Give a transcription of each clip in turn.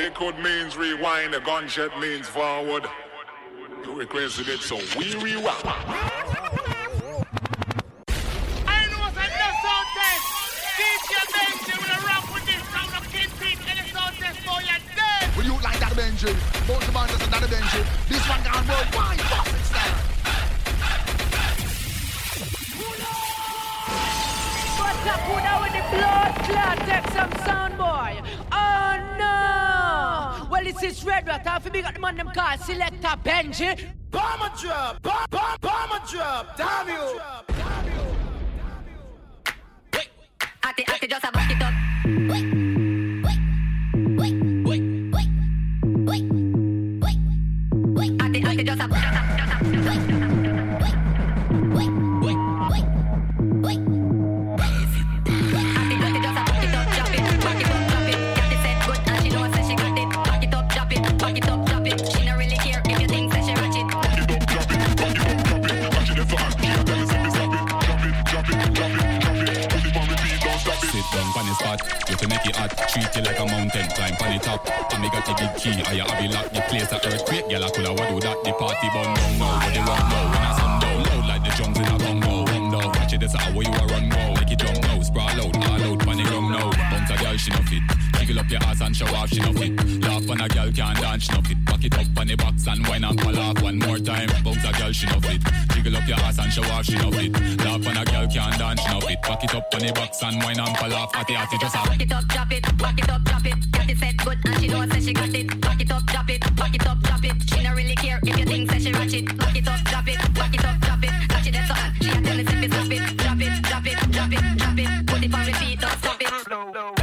Liquid means rewind, a gunshot means forward. You requested it, so we rewind. I know what's on the sound test. DJ Benji. With a rap with this round of kid people in the sound test for your dead. Will you like that Benji? Both the band is another Benji. This one gone worldwide. Fucking style. What's up, Buddha with the blood clot? Take some sound, boy. No! Well, this is Red Rat. If you big up the man them call Selector Benji. Bomber drop, bomb, bomb, bomber drop. Damn you. Ati, ati, just a back it up. Treat you like a mountain, climb on the top. And me got the big key, I have it lock the place a earthquake. Girl, I coulda what do that. The party bun down now, but they run now. When I sundown, loud like the drums in a bongo. Run now, watch it, that's how you a run now. Make it jump now, sprawl out, all out, panic rum now. Bounce a girl, she no fit. Jiggle up your ass and show off, she no fit. Laugh on a girl can't dance, she no fit. Back it up on the box and wine and pull off one more time. Bounce a girl, she no fit. Jiggle up your ass and show off, she no fit. Laugh on a girl can't dance, she no fit. Back it up on the box and wine and pull off. Atty, atty, just a. Back it up, drop it, back it up, drop it. Got it set good and she know say she got it. Back it up, drop it, back it up, drop it. She no really care if you think say she ratchet. it. Back it up, drop it, back it up, drop it. Catch it, that's all. She a tell me say stop it, drop it, drop it, drop it, drop it. Put it on repeat, don't stop it.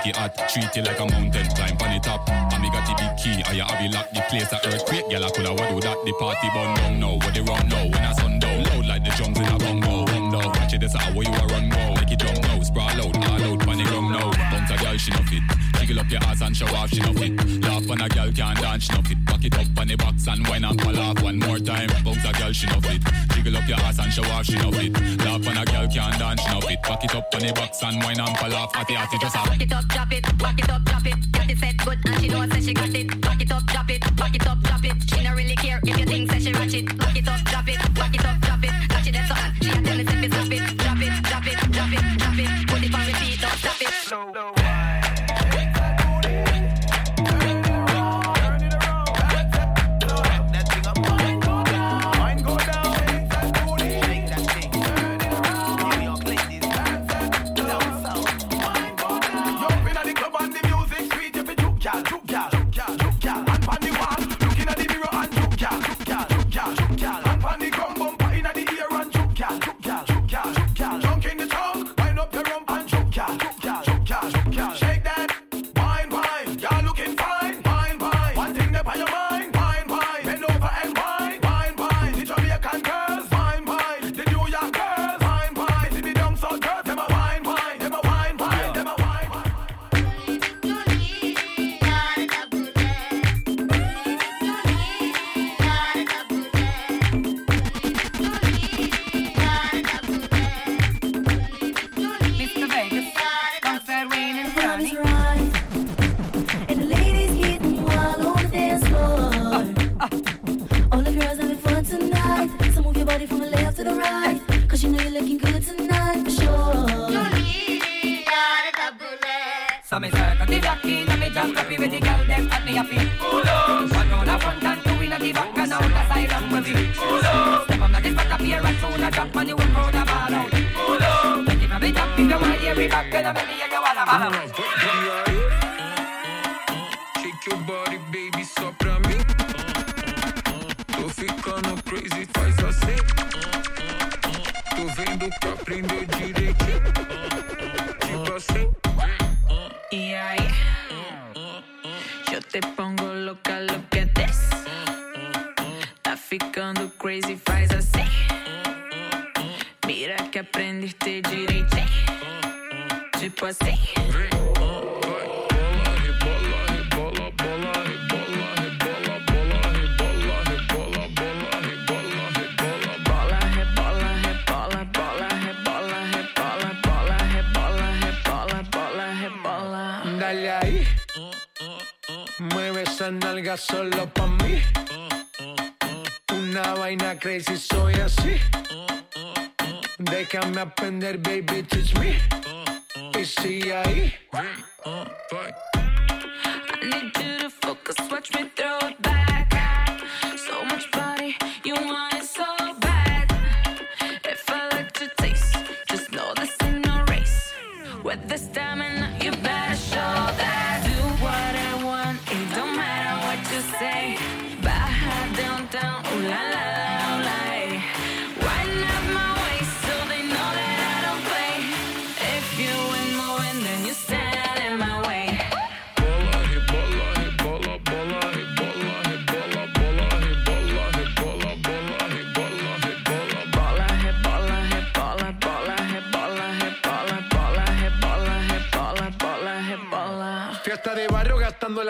Make it hot. Treat you like a mountain, climb on the top. And me got the big key, I have it lock the place a earthquake. Girl, I coulda what do that. The party burn down now, what they run now? When I sundown, loud like the drums in a bongo. Run now, watch it, that's how you a run now. Make it jump now, sprawl out, all out, panic rum now. Bounce a girl, she no fit. Jiggle up your ass and show off, she no fit. Laugh on a girl can't dance, she no fit. Back it up on the box and wine and pull off one more time. Bounce a girl, she no fit. Jiggle up your ass and show off, she no fit. Laugh on a girl can't dance, she no fit. Back it up on the box and wine and pull off. Atty, atty, just a. Back it up, drop it. Back it up, drop it. Got it set good and she know say she got it. Back it up, drop it. Back it up, drop it. She no really care if you think say she ratchet. Back it up, drop it. Back it up, drop it. Catch it, that's all. She a tell me say stop it, drop it, drop it,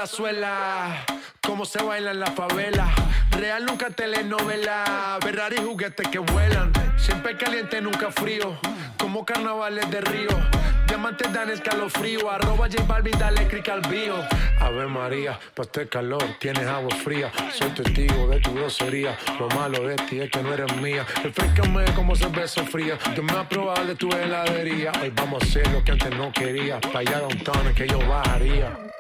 la suela, cómo se baila en la favela. Real nunca telenovela, Ferrari juguetes que vuelan. Siempre caliente, nunca frío, como carnavales de río. Diamantes dan escalofrío, arroba J Balvin, dale click al bio. Ave María, pa' este calor tienes agua fría. Soy testigo de tu grosería, lo malo de ti es que no eres mía. Refrescame como cerveza fría, tú me has de tu heladería. Hoy vamos a hacer lo que antes no quería, para allá downtown es que yo bajaría.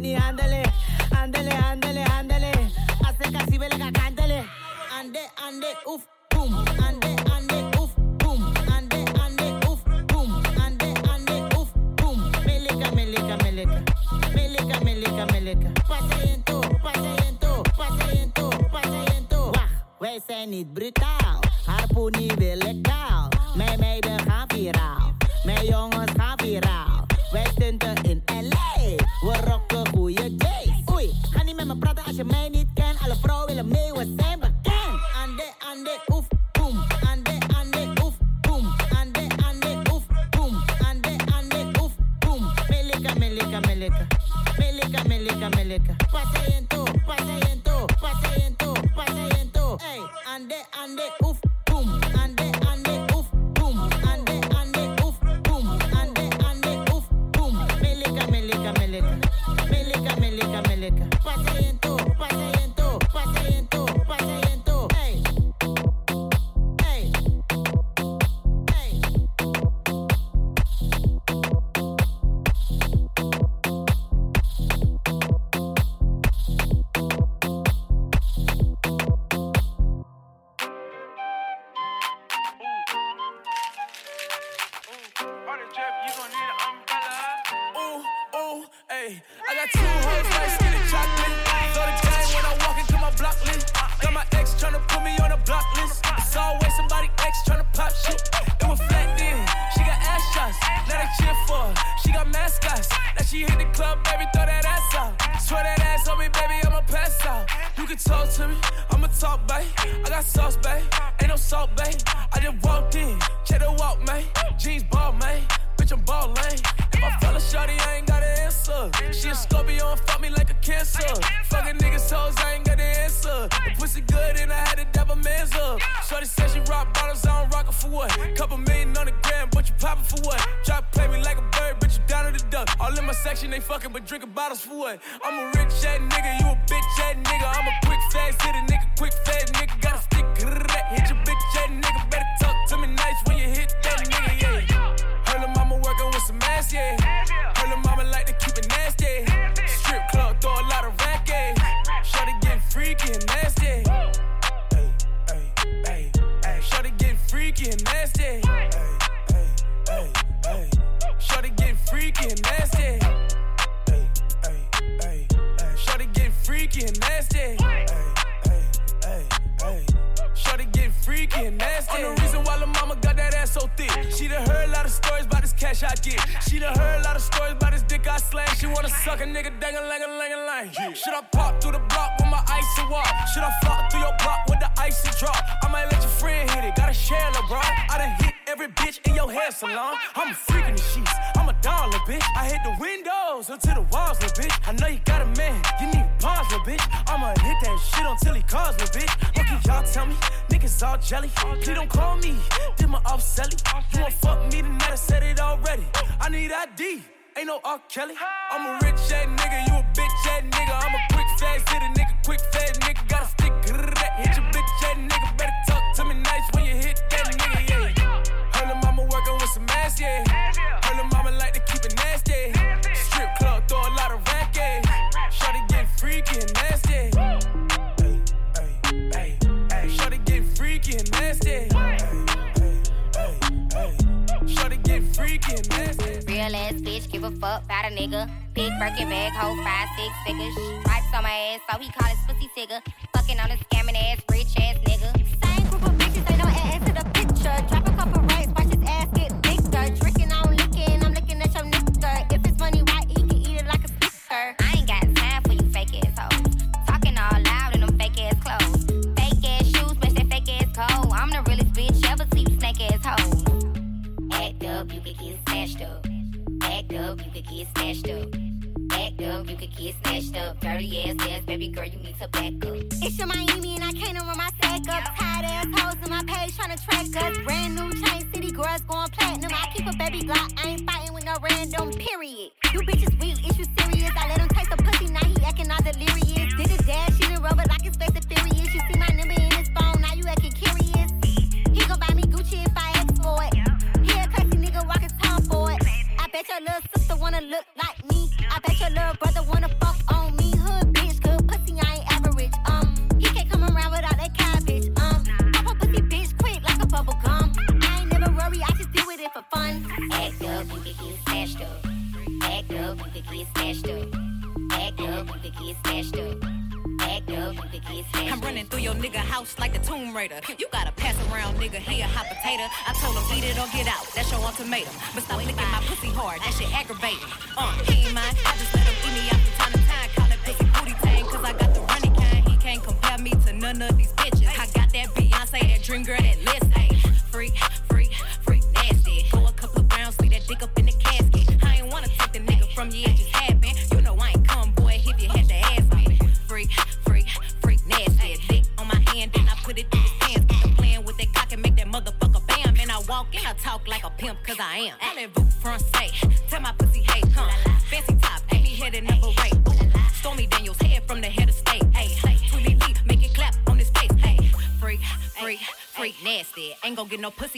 didn't handle.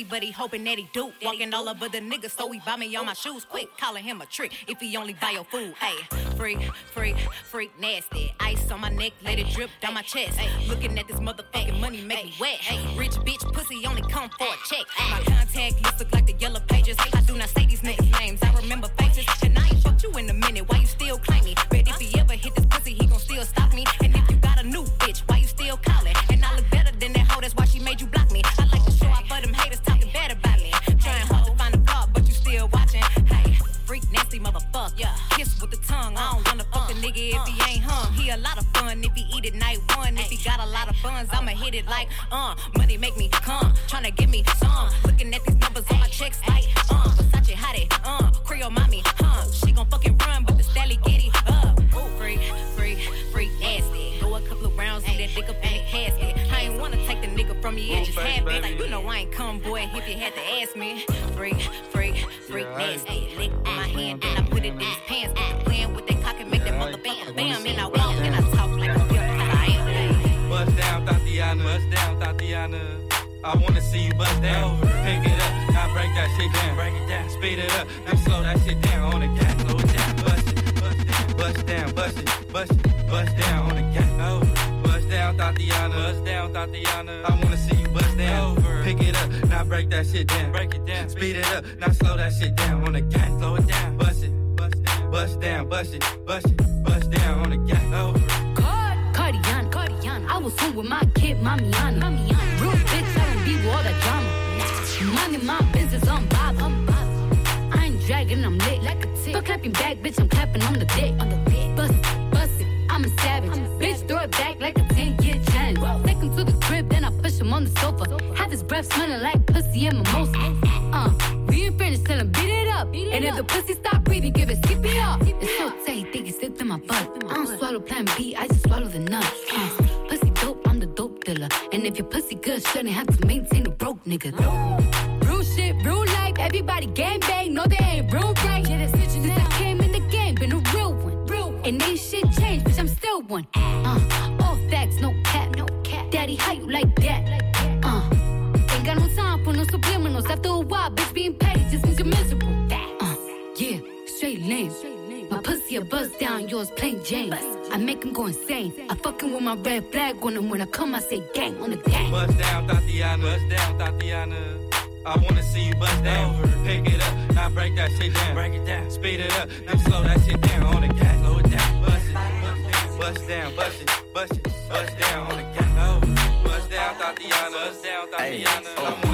but he hoping that he do. Walking all over the niggas, so he buy me all my shoes quick. Calling him a trick if he only buy your food. Hey, freak, freak, freak, nasty. Ice on my neck, let it drip down my chest. Looking at this motherfucking money make me wet. Rich bitch pussy only come for freak nasty. Lick my hand, I put it in his pants. Playing with that cock and make that mother bam, bam. And I walk and I talk like a pimp. Bust down, Thotiana. Bust down, Thotiana. I wanna see you bust down. Pick it up, now break that shit down. Break it down, speed it up, then slow that shit down on the gas. Slow it down, bust it, bust it, bust down, bust it, bust it, bust down on the gas down, Thotiana. Bust down, Thotiana. I wanna see you bust down. Over. Pick it up, now break that shit down. Break it down. Speed it up, now slow that shit down. On the gas, slow it down. Bust it, bust down, bust down, bust it, bust it, bust down. On the gas, over. Card, Cardian, Cardian. I was home with my kid, Mamiana. Mamiana. Real bitch, I don't be with all that drama. Money, my business, I'm bothered. I'm bothered. I ain't dragging, I'm lit. Like a tick. But clapping back, bitch, I'm clapping on the dick. On the dick. Bust, bust it, I'm a savage. I'm a savage. Bitch, throw it back like a on the sofa. Have his breath smelling like pussy and mimosa. Uh, we ain't finished, tell him beat it up. and if the pussy stop breathing, give it skip it up. It's so tight, think it slipped in my butt. I don't swallow plan B, I just swallow the nut. Uh, pussy dope, I'm the dope dealer. And if your pussy good, shouldn't have to maintain a broke nigga. Real shit, real life, everybody gang bang, no they ain't real right. Since I came in the game, been a real one. Real one. And ain't shit changed, bitch, I'm still one. Uh, all facts, no cap, no cap. Daddy, how you like that? No. After a while, bitch, being paid just means you're miserable. Uh, yeah, straight lane. My pussy a buzz down, yours plain Jane. I make him go insane. I fucking with my red flag on him when I come, I say gang on the gang. Bust down, Thotiana. Bust down, Thotiana. I wanna see you bust down. Pick it up, now break that shit down. Break it down, speed it up, then slow that shit down on the gas. Slow it down, bust it, bust down, bust it, bust it, bust down on the gas. Oh, bust down, Thotiana. Bust down, Thotiana. I wanna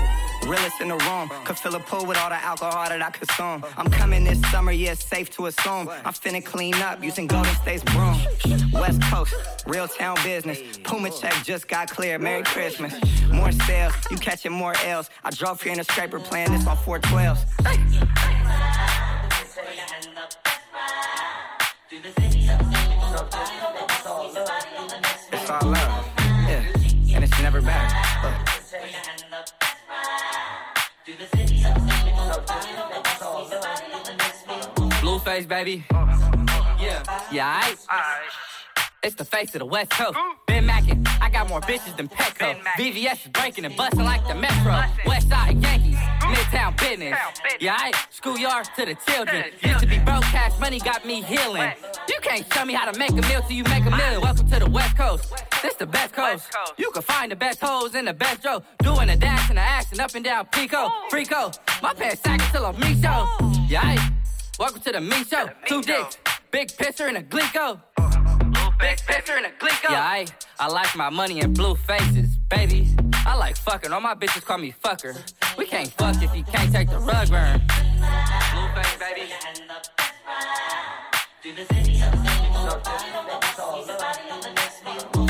Realest in the room, could fill a pool with all the alcohol that I consume. I'm coming this summer, yeah, safe to assume. I'm finna clean up using Golden State's broom. West Coast, real town business. Puma check just got clear. Merry Christmas. More sales, you catching more L's. I drove here in a scraper playing this on 412s. It's all love, Blueface, baby. Yeah. Yeah, aight. It's the face of the West Coast. Been Mackin, I got more bitches than Petco. VVS is breaking and busting like the Metro. West Side Yankees, Midtown business. Yeah, aight. Schoolyards to the children. Used to be broke, cash money got me healing. You can't show me how to make a meal till you make a million. Welcome to the West Coast. This the best coast. You can find the best hoes in the best row. Doing the dash and the action up and down Pico. Freako. My pants sagging till I'm me show. Yeah. Welcome to the me show. Two dicks, big pisser and a glico. Big pisser and a glico. Yeah, I, I like my money in blue faces, baby. I like fucking. All my bitches call me fucker. We can't fuck if you can't take the rug burn. Blueface, baby. I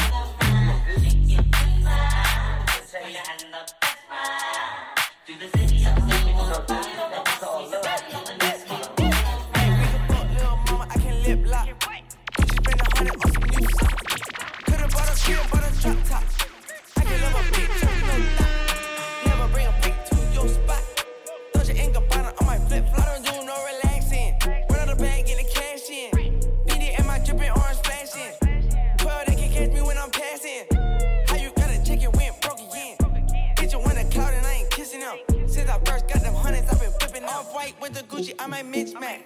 white with the Gucci. I might mismatch.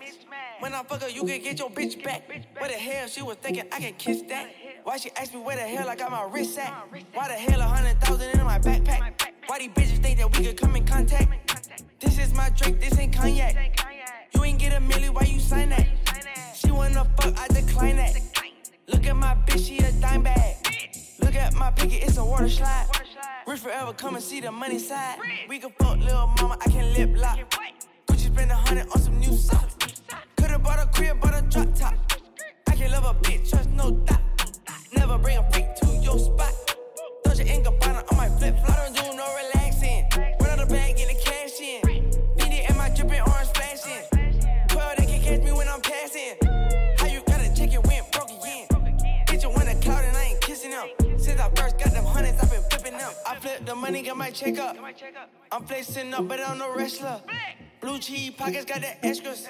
When I fuck her, you can get your bitch back. What the hell she was thinking I can kiss that? Why she asked me where the hell I got my wrist at? Why the hell a hundred thousand in my backpack? Why these bitches think that we could come in contact? This is my drink, this ain't cognac. You ain't get a milli, why you sign that? She wanna fuck, I decline that. Look at my bitch, she a dime bag. Look at my picket, it's a water slide. Rich forever, come and see the money side. We can fuck little mama, I can lip lock. Gucci spend a hundred on some new socks. Could've bought a crib, bought a drop top. I can love a bitch, trust no doubt. Never bring a freak to your spot. Dolce and Gabbana I flip the money, got my check up. I'm flexing up, but I'm no wrestler. Blue cheese pockets got the extras.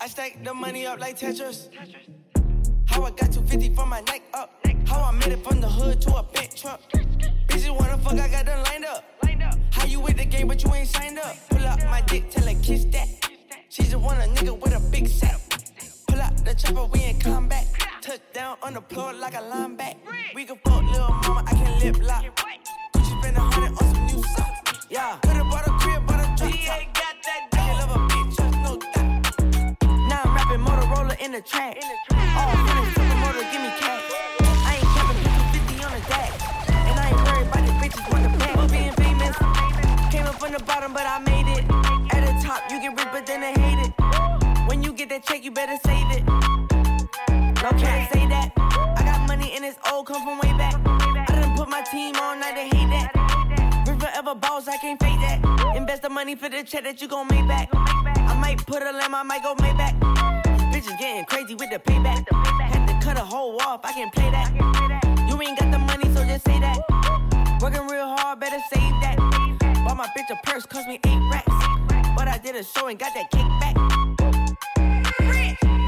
I stack the money up like Tetris. How I got 250 from my neck up. How I made it from the hood to a big truck. Bitches wanna fuck, I got them lined up. How you with the game, but you ain't signed up? Pull up my dick, tell her kiss that. She just want a nigga with a big sack. Pull out the chopper, we ain't come back. Touchdown on the floor like a linebacker. We can fuck little mama, I can lip lock. Spend a hundred on some new socks. Yeah, could've bought a crib, but a drop top. I can love a bitch, no doubt. Now I'm rapping Motorola in the track. All hundreds, took the motor, give me cash. I ain't put 50 on the dash. And I ain't worried about these bitches the. For being famous, came up from the bottom, but I made it. At the top, you get rich, but then they hate it. When you get that check, you better save it. No can't say that. I got money and it's old, come from way back. I done put my team on, now they hate that. Forever I can't fake that. Invest the money for the check that you gon' make back. I might put a lamb, I might go Maybach. Bitches getting crazy with the payback. Had to cut a hole off, I can play that. You ain't got the money, so just say that. Working real hard, better save that. Bought my bitch a purse, cost me eight racks. But I did a show and got that kickback.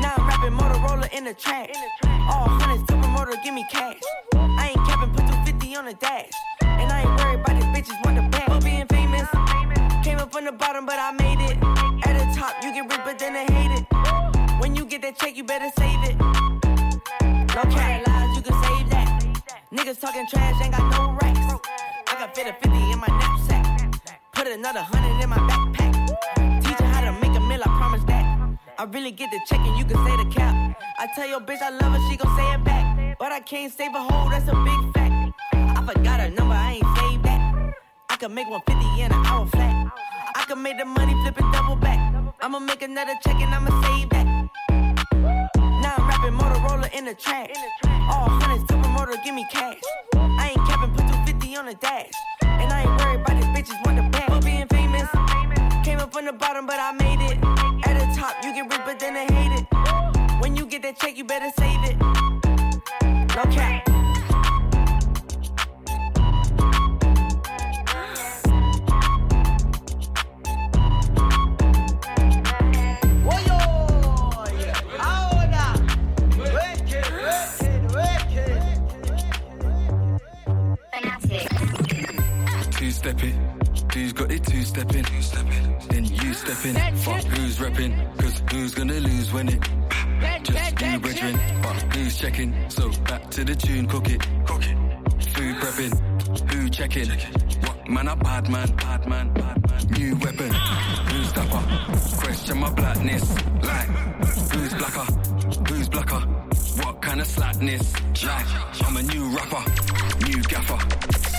Now I'm rapping Motorola in the track. All hundreds, top motor, give me cash. I ain't capping, put 250 on the dash. And I ain't worried about these bitches want the up from the bottom, but I made it. At the top, you get rich, but then they hate it. When you get that check, you better save it. No cat lies, you can save that. Niggas talking trash, ain't got no racks. I got fit a 50 in my knapsack. Put another hundred in my backpack. Teach her how to make a meal, I promise that. I really get the check and you can say the cap. I tell your bitch I love her, she gon' say it back. But I can't save a hoe, that's a big fact. I forgot her number, I ain't saved that. I can make 150 in an hour flat. I can make the money flip and double back. I'ma make another check and I'ma save that. Now I'm rapping Motorola in the track. All hundreds, top motor, give me cash. I ain't capping, put 250 on the dash. And I ain't worried about these bitches want the bag. For being famous, came up from the bottom, but I made it. At the top, you get rich, but then they hate it. When you get that check, you better save it. No cap. Step it. Who's got it two stepping? Then you step in. Fuck who's repping? Cause who's gonna lose when it? Just you, brethren. But who's checking? So back to the tune, cook it. Cook it. Food prepping. Who checking? What man a bad man? Bad man. Bad man. New weapon. Who's dapper? Question my blackness. Like who's blacker? Who's blacker? Kind of slackness? Like I'm a new rapper, new gaffer.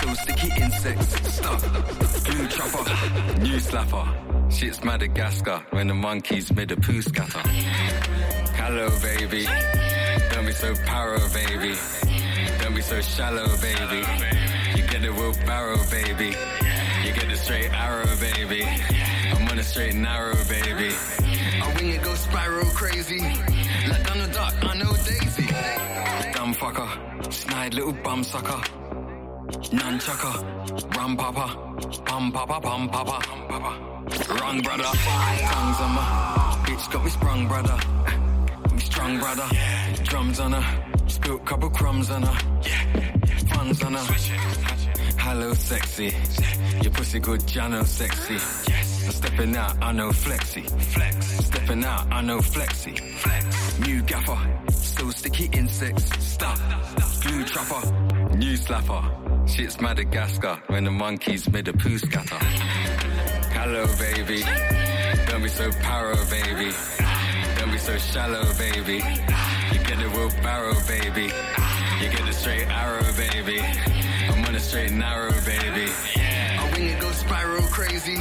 So sticky insects, stuff. Blue chopper, new slapper. Shit's Madagascar when the monkeys made a poo scatter. Hello, baby. Don't be so paro, baby. Don't be so shallow, baby. You get the wheelbarrow, baby. You get the straight arrow, baby. I'm on a straight narrow, baby. I wing it, go spiral crazy. I know Daisy. Dumb fucker, snide little bum sucker. Nunchucker, rum papa, pum papa, pum papa, papa. Wrong brother, tongues on my bitch got me sprung brother. Me strong brother, drums on her, spilt couple crumbs on her, funds on her. Hello sexy, your pussy good, Jano sexy. I'm stepping out, I know flexy. Flex. Stepping out, I know flexy. Flex. New gaffer, so sticky insects. Stop. Glue trapper, new slapper. Shit's Madagascar when the monkeys made a poo scatter. Hello, baby. Don't be so paro, baby. Don't be so shallow, baby. You get the wheelbarrow, baby. You get the straight arrow, baby. I'm on a straight narrow, baby. I wing it, go spiral crazy.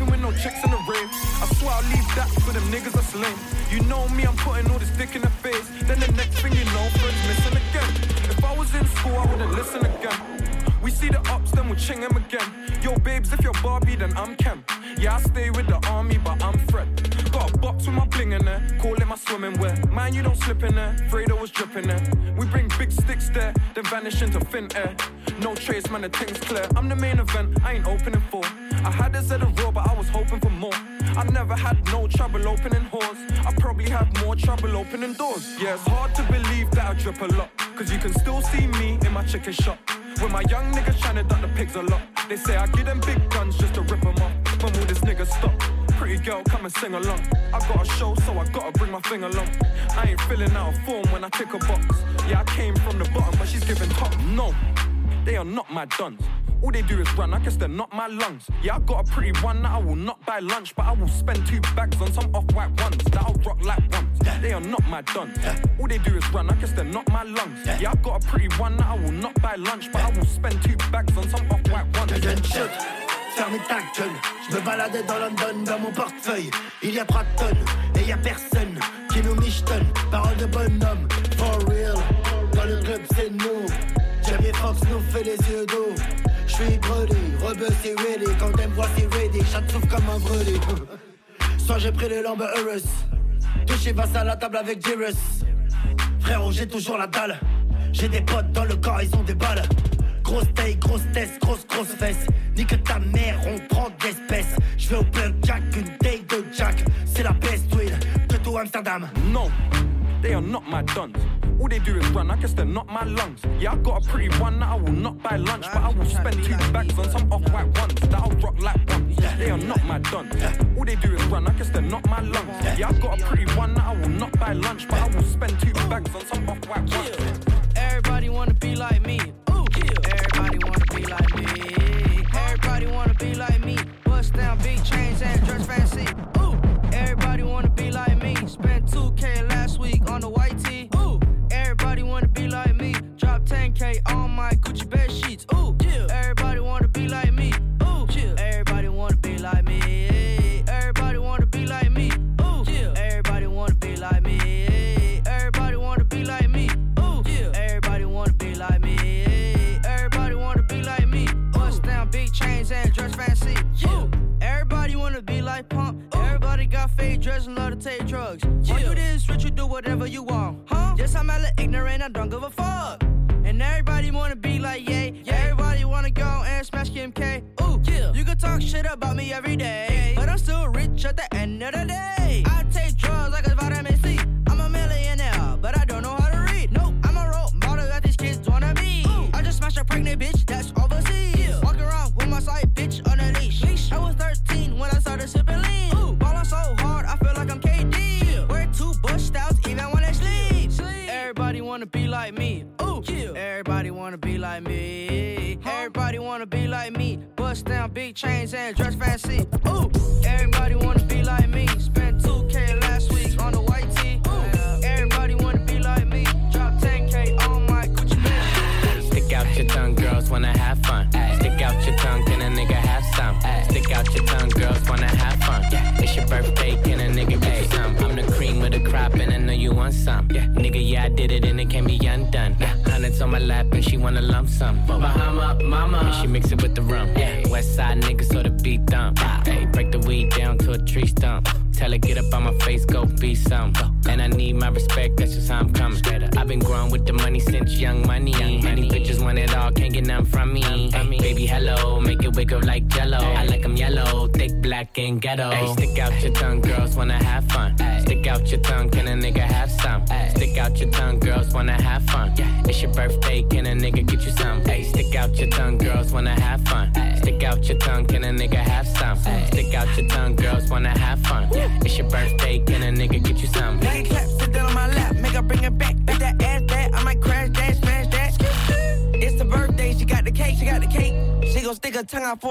Ain't with no chicks in the rave. I swear I'll leave that for them niggas that's lame. You know me, I'm putting all this dick in the face. Then the next thing you know, friends missing again. If I was in school, I wouldn't listen again. We see the ups, then we ching him again. Yo, babes, if you're Barbie, then I'm Ken. Yeah, I stay with the army, but I'm Fred. Got a box with my bling in there, call it my swimming wear. Man, you don't slip in there, Fredo was dripping there. We bring big sticks there, then vanish into thin air. No trace, man, the thing's clear. I'm the main event, I ain't opening for. I had this at a raw, but I was hoping for more. I never had no trouble opening doors. I probably have more trouble opening doors. Yeah, it's hard to believe that I drip a lot. Cause you can still see me in my chicken shop. When my young niggas tryna duck the pigs a lot. They say I give them big guns just to rip them off. When will this nigga stop? Pretty girl, come and sing along. I got a show, so I gotta bring my thing along. I ain't filling out a form when I tick a box. Yeah, I came from the bottom, but she's giving top. No, they are not my duns. All they do is run, I guess they're not my lungs. Yeah, I got a pretty one that I will not buy lunch, but I will spend two bags on some off-white ones that I'll rock like ones. They are not my duns. All they do is run, I guess they're not my lungs. Yeah, I got a pretty one that I will not buy lunch, but I will spend two bags on some off-white ones. Attention, fermez ta gueule. Je me baladais dans London dans mon portefeuille. Il y a tonnes et y a personne qui nous michetonne. Parole de bonhomme, for real. Dans le club, c'est nous. Jamie Fox nous fait les yeux d'eau. J'suis brodé, rebeu c'est ready. Quand me voit c'est ready, chat souffle comme un brûlé. Soit j'ai pris les lambes heureuses. Chez Vasse à la table avec Jirus. Frérot, j'ai toujours la dalle. J'ai des potes dans le corps, ils ont des balles. Grosse taille, grosse tête, grosse, grosse fesse. Nique ta mère, on prend d'espèces. Je vais au plug Jack, une taille de Jack. C'est la best weed de tout Amsterdam. No, they are not my dons. All they do is run, I guess they're not my lungs. Yeah, I got a pretty one that I will not buy lunch, but I will spend two bags on some off-white ones that I'll rock like ones. They are not my dons. All they do is run, I guess they're not my lungs. Yeah, I got a pretty one that I will not buy lunch, but I will spend two bags on some off-white ones.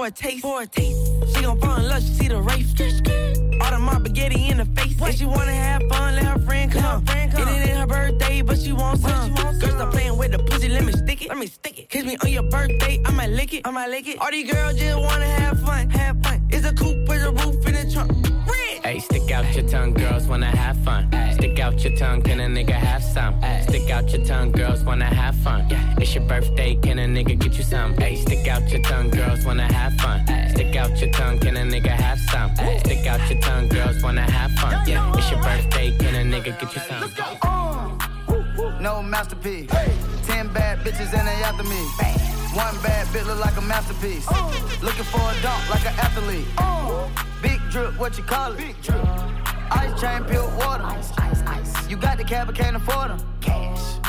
A taste, for a taste. She gon' fall in love, she see the race. All the mob spaghetti in the face. And she wanna have fun, let her friend come. friend come It ain't her birthday, but she wants some. Girl, stop playing with the pussy, let me stick it. Let me stick it. Kiss me on your birthday, I might lick it. I might lick it. All these girls just wanna have fun, have fun. It's a coupe with a roof in the trunk. Hey, stick out your tongue, girls wanna have fun. Stick out your tongue, can a nigga have some? Stick out your tongue, girls wanna have fun. It's your birthday, can a nigga get you some? Hey, stick out your tongue, girls wanna have fun. Stick out your tongue, can a nigga have some? Stick out your tongue, girls wanna have fun. It's your birthday, can a nigga get you some? No masterpiece. Ten bad bitches and they after me. One bad bitch look like a masterpiece. Looking for a dunk like an athlete. Big drip, what you call it? Big drip. Ice chain, pure water. Ice, ice, ice. You got the cab, but can't afford them. Cash.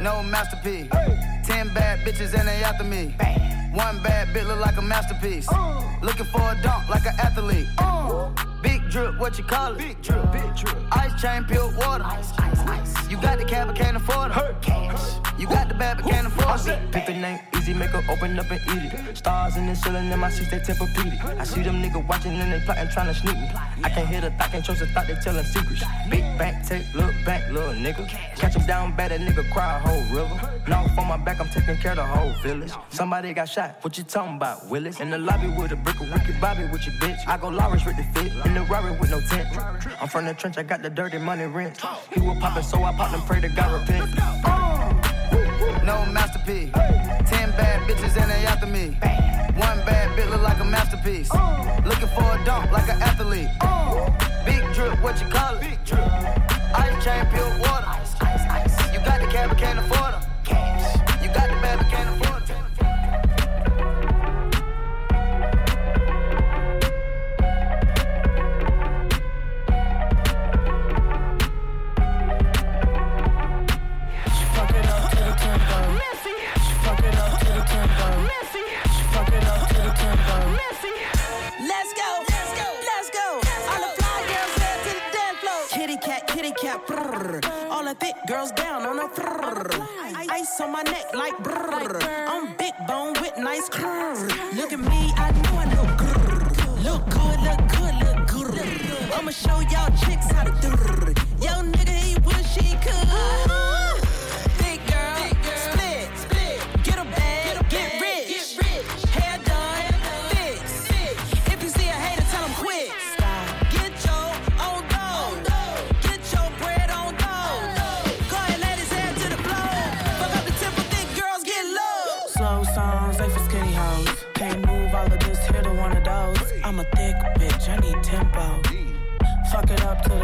No masterpiece. Ten bad bitches and they after me. One bad bitch look like a masterpiece. Uh. Looking for a dunk like an athlete. Uh. Big drip, what you call it? Big drip, big drip. Ice chain, pure water. Ice, ice, ice. You got the cab, but can't afford it. Cash. You got the bad, but can't afford it. Pick the name, easy, make her open up and eat it. Stars in the ceiling, in my seats, they Tempur-Pedic. I see them niggas watching and they plotting, trying to sneak me. I can't hear the thought, can't trust the thought, they telling secrets. Big bank, take, look back, little nigga. Catch him down bad, that nigga cry a whole river. Now on my back, I'm taking care of the whole village. Somebody got shot, what you talking about, Willis? In the lobby with a brick of Ricky Bobby with your bitch. I go Lawrence with the fit, in the Rari with no tent. I'm from the trench, I got the dirty money rent. He was poppin', so I popped and pray to God repent. No masterpiece. Ten bad bitches and they after me. One bad bitch look like a masterpiece. Looking for a dunk like an athlete. Big drip, what you call it? Big. Ice chain, pure water. You got the cab, can't afford it. All the thick girls down on a brrr. Ice on my neck like brrr. I'm big bone with nice curves. Look at me, I know I look good. Look good, look good, look good. I'ma show y'all chicks how to do. Yo, nigga, he wish he could.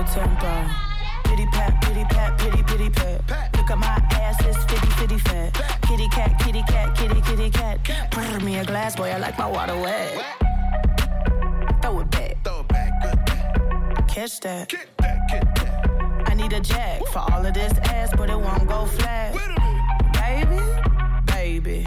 The tempo. Pity pat, pity pat, pity pity pat. Look at my ass, it's fitty fitty fat. Kitty cat, kitty cat, kitty kitty cat. Pour me a glass, boy, I like my water wet. Throw it back. Throw it back, good Catch that. Get that, get that. I need a jack for all of this ass, but it won't go flat. Baby, baby,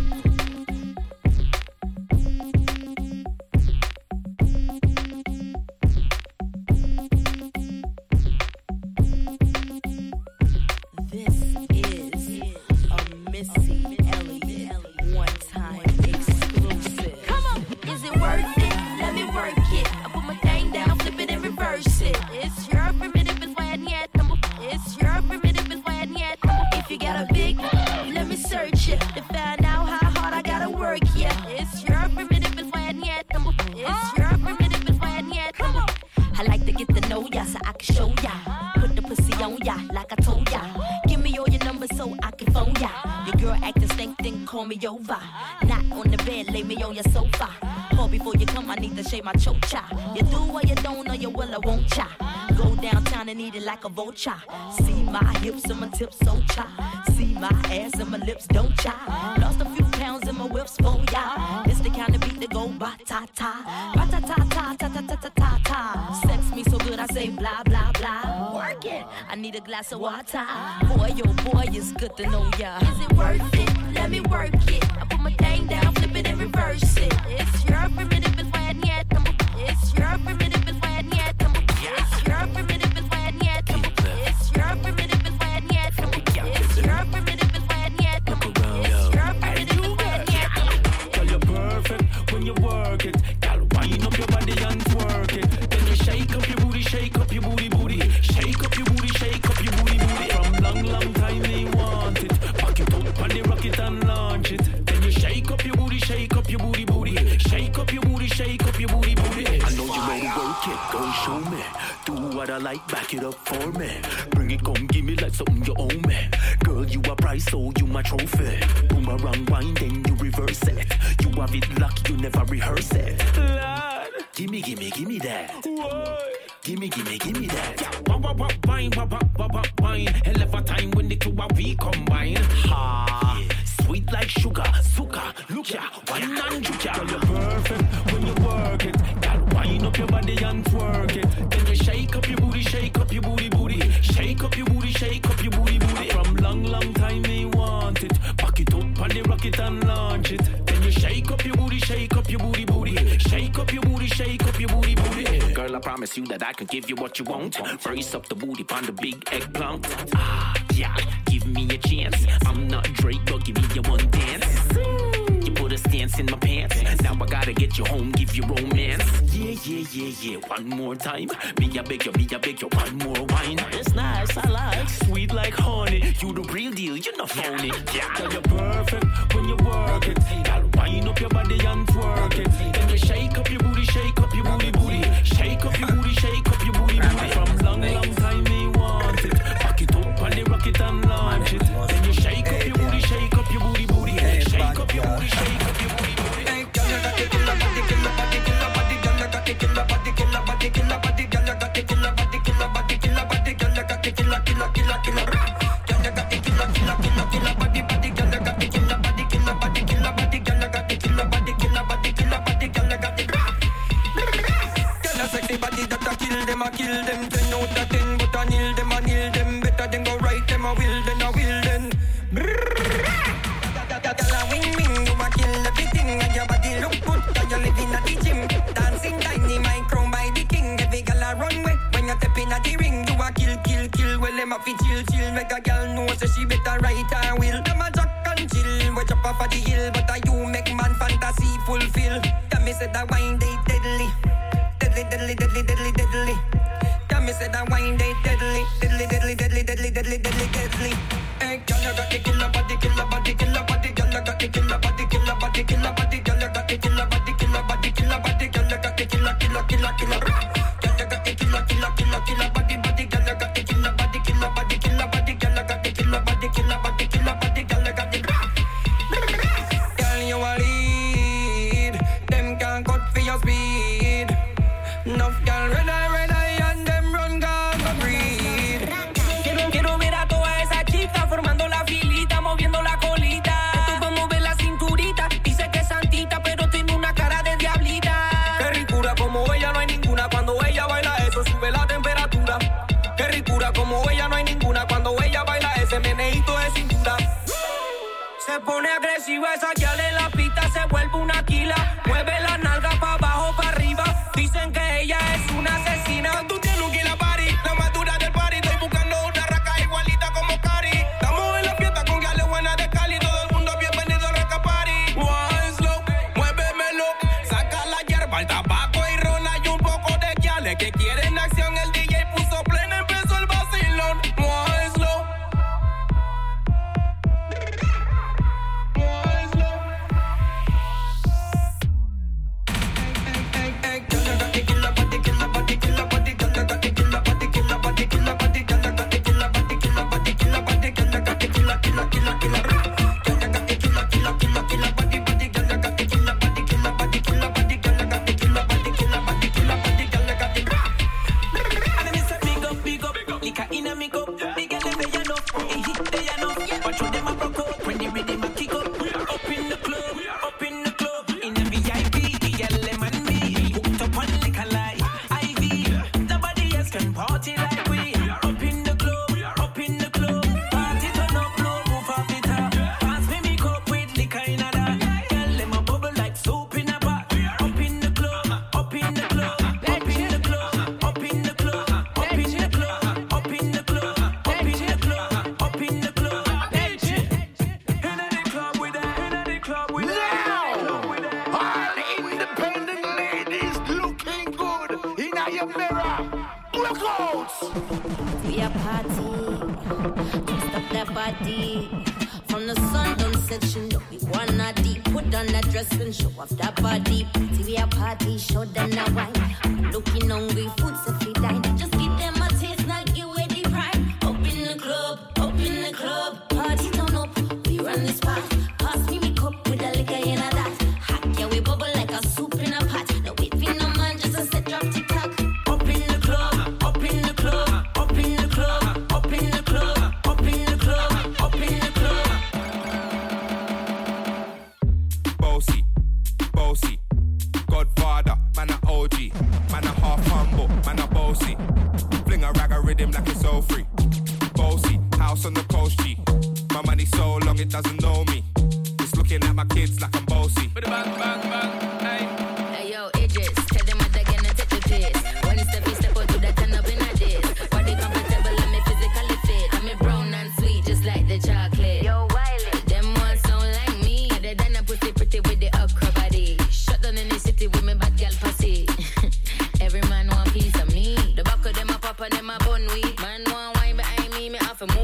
Over. Not on the bed, lay me on your sofa. Call before you come, I need to shave my chocha. You do or you don't, or you will, I won't cha. Go downtown and eat it like a vulture. See my hips and my tips so a glass of water. Boy, oh boy, it's good to know ya. Is it worth it? Let me work it. I put my thing down, flip it and reverse it. It's prize, so you my trophy. Boomerang wind, then you reverse it. You have it luck, you never rehearse it. Lord, gimme, gimme, gimme that. What? Gimme, gimme, gimme that. Wah wah wah wine, wah wah wah wah wine. Hell of a time when the two of we combine. Ha. Yeah sweet like sugar. Suka, look ya, wine and juke ya. Girl, you're perfect when you work it. Girl, wind up your body and twerk it. Then you shake up your booty, shake up your booty, booty. Shake up your booty, shake up your booty, booty. From long, long time they want it. Pack it up and they rock it and launch it. Shake up your booty, shake up your booty, booty. Shake up your booty, shake up your booty, booty. Girl, I promise you that I can give you what you want. Brace up the booty find the big eggplant. Ah, yeah, give me a chance. I'm not Drake, but give me a one dance dance in my pants. Now I gotta get you home, give you romance. Yeah, yeah, yeah, yeah. One more time. Be a big you, be I big you. One more wine. It's nice, I like. Sweet like honey. You the real deal, you're not phony. Yeah, you're perfect when you work it. Gotta wind up your body and twerk it. Then you shake up your booty, shake up your booty, booty. Shake up your booty, shake ¡Quila, quila, quila, quila! maneito de cintura. Se pone agresiva esa que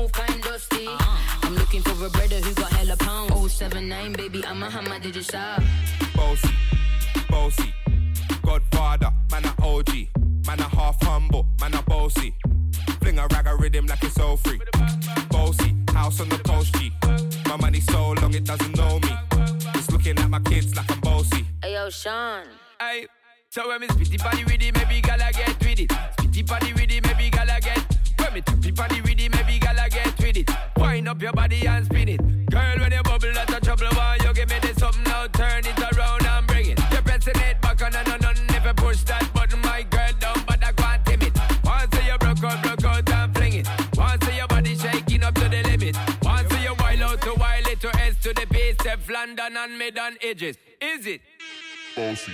have to move kind dusty. I'm looking for a brother who got hella pound. 079, baby, I'm a hammer, did you stop? Bossy, bossy, Godfather, man a OG, man a half humble, man a bossy. Fling a rag a rhythm like it's all free. Bossy, house on the coast G. My money so long it doesn't know me. It's looking at my kids like I'm bossy. Hey yo, Sean. Hey, so when me spitty body with it, maybe gala get with it. Spitty body with it, maybe gala get. When me with it, maybe gala get with it. Wind up your body and spin it. Girl, when you bubble, that's a trouble. Why you give me this something now? Turn it around and bring it. You're pressing it back on and on and you push that button, my girl down, but I can't tame it. Once you broke out, broke out and fling it. Once your body shaking up to the limit. Once you wild out to wild it to to the base, London and mid on edges. Is it? Bossy,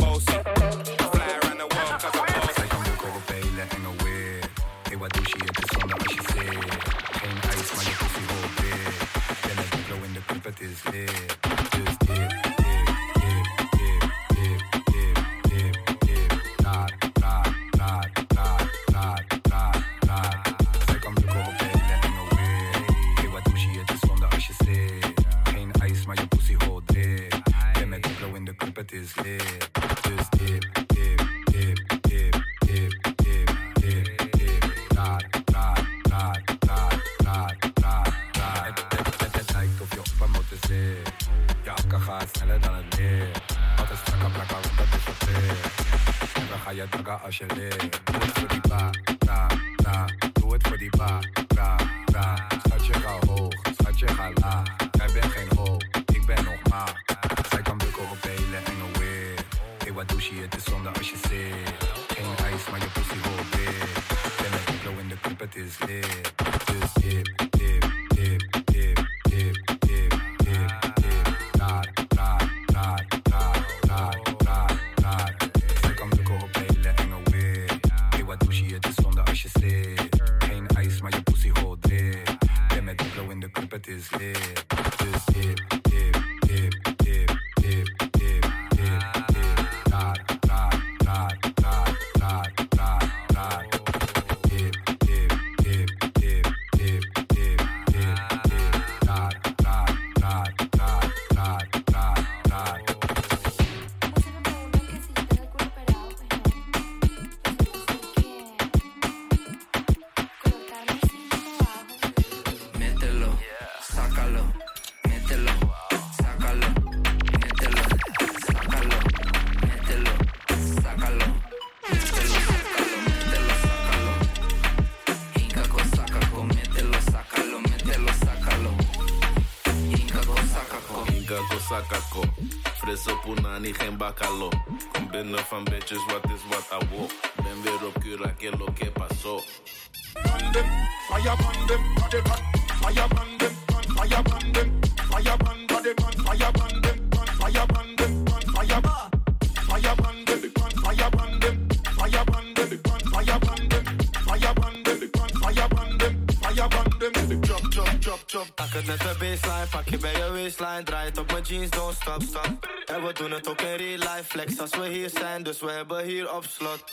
is lit. Ga je als je ligt. Doe het voor die ba, ra, ra. Doe het voor die ba, ra, ra. Schatje ga hoog, schatje ga laag. Jij bent geen hoog, ik ben nog maar. Zij kan bukken op hele enge weer. Hey, wat doe je? Het is zonde als je zit. Geen ijs, maar je pussy hoort weer. Ben met diplo in de club, het is lit. calor. We doen het ook in real life flex. Als we hier zijn, dus we hebben hier op slot.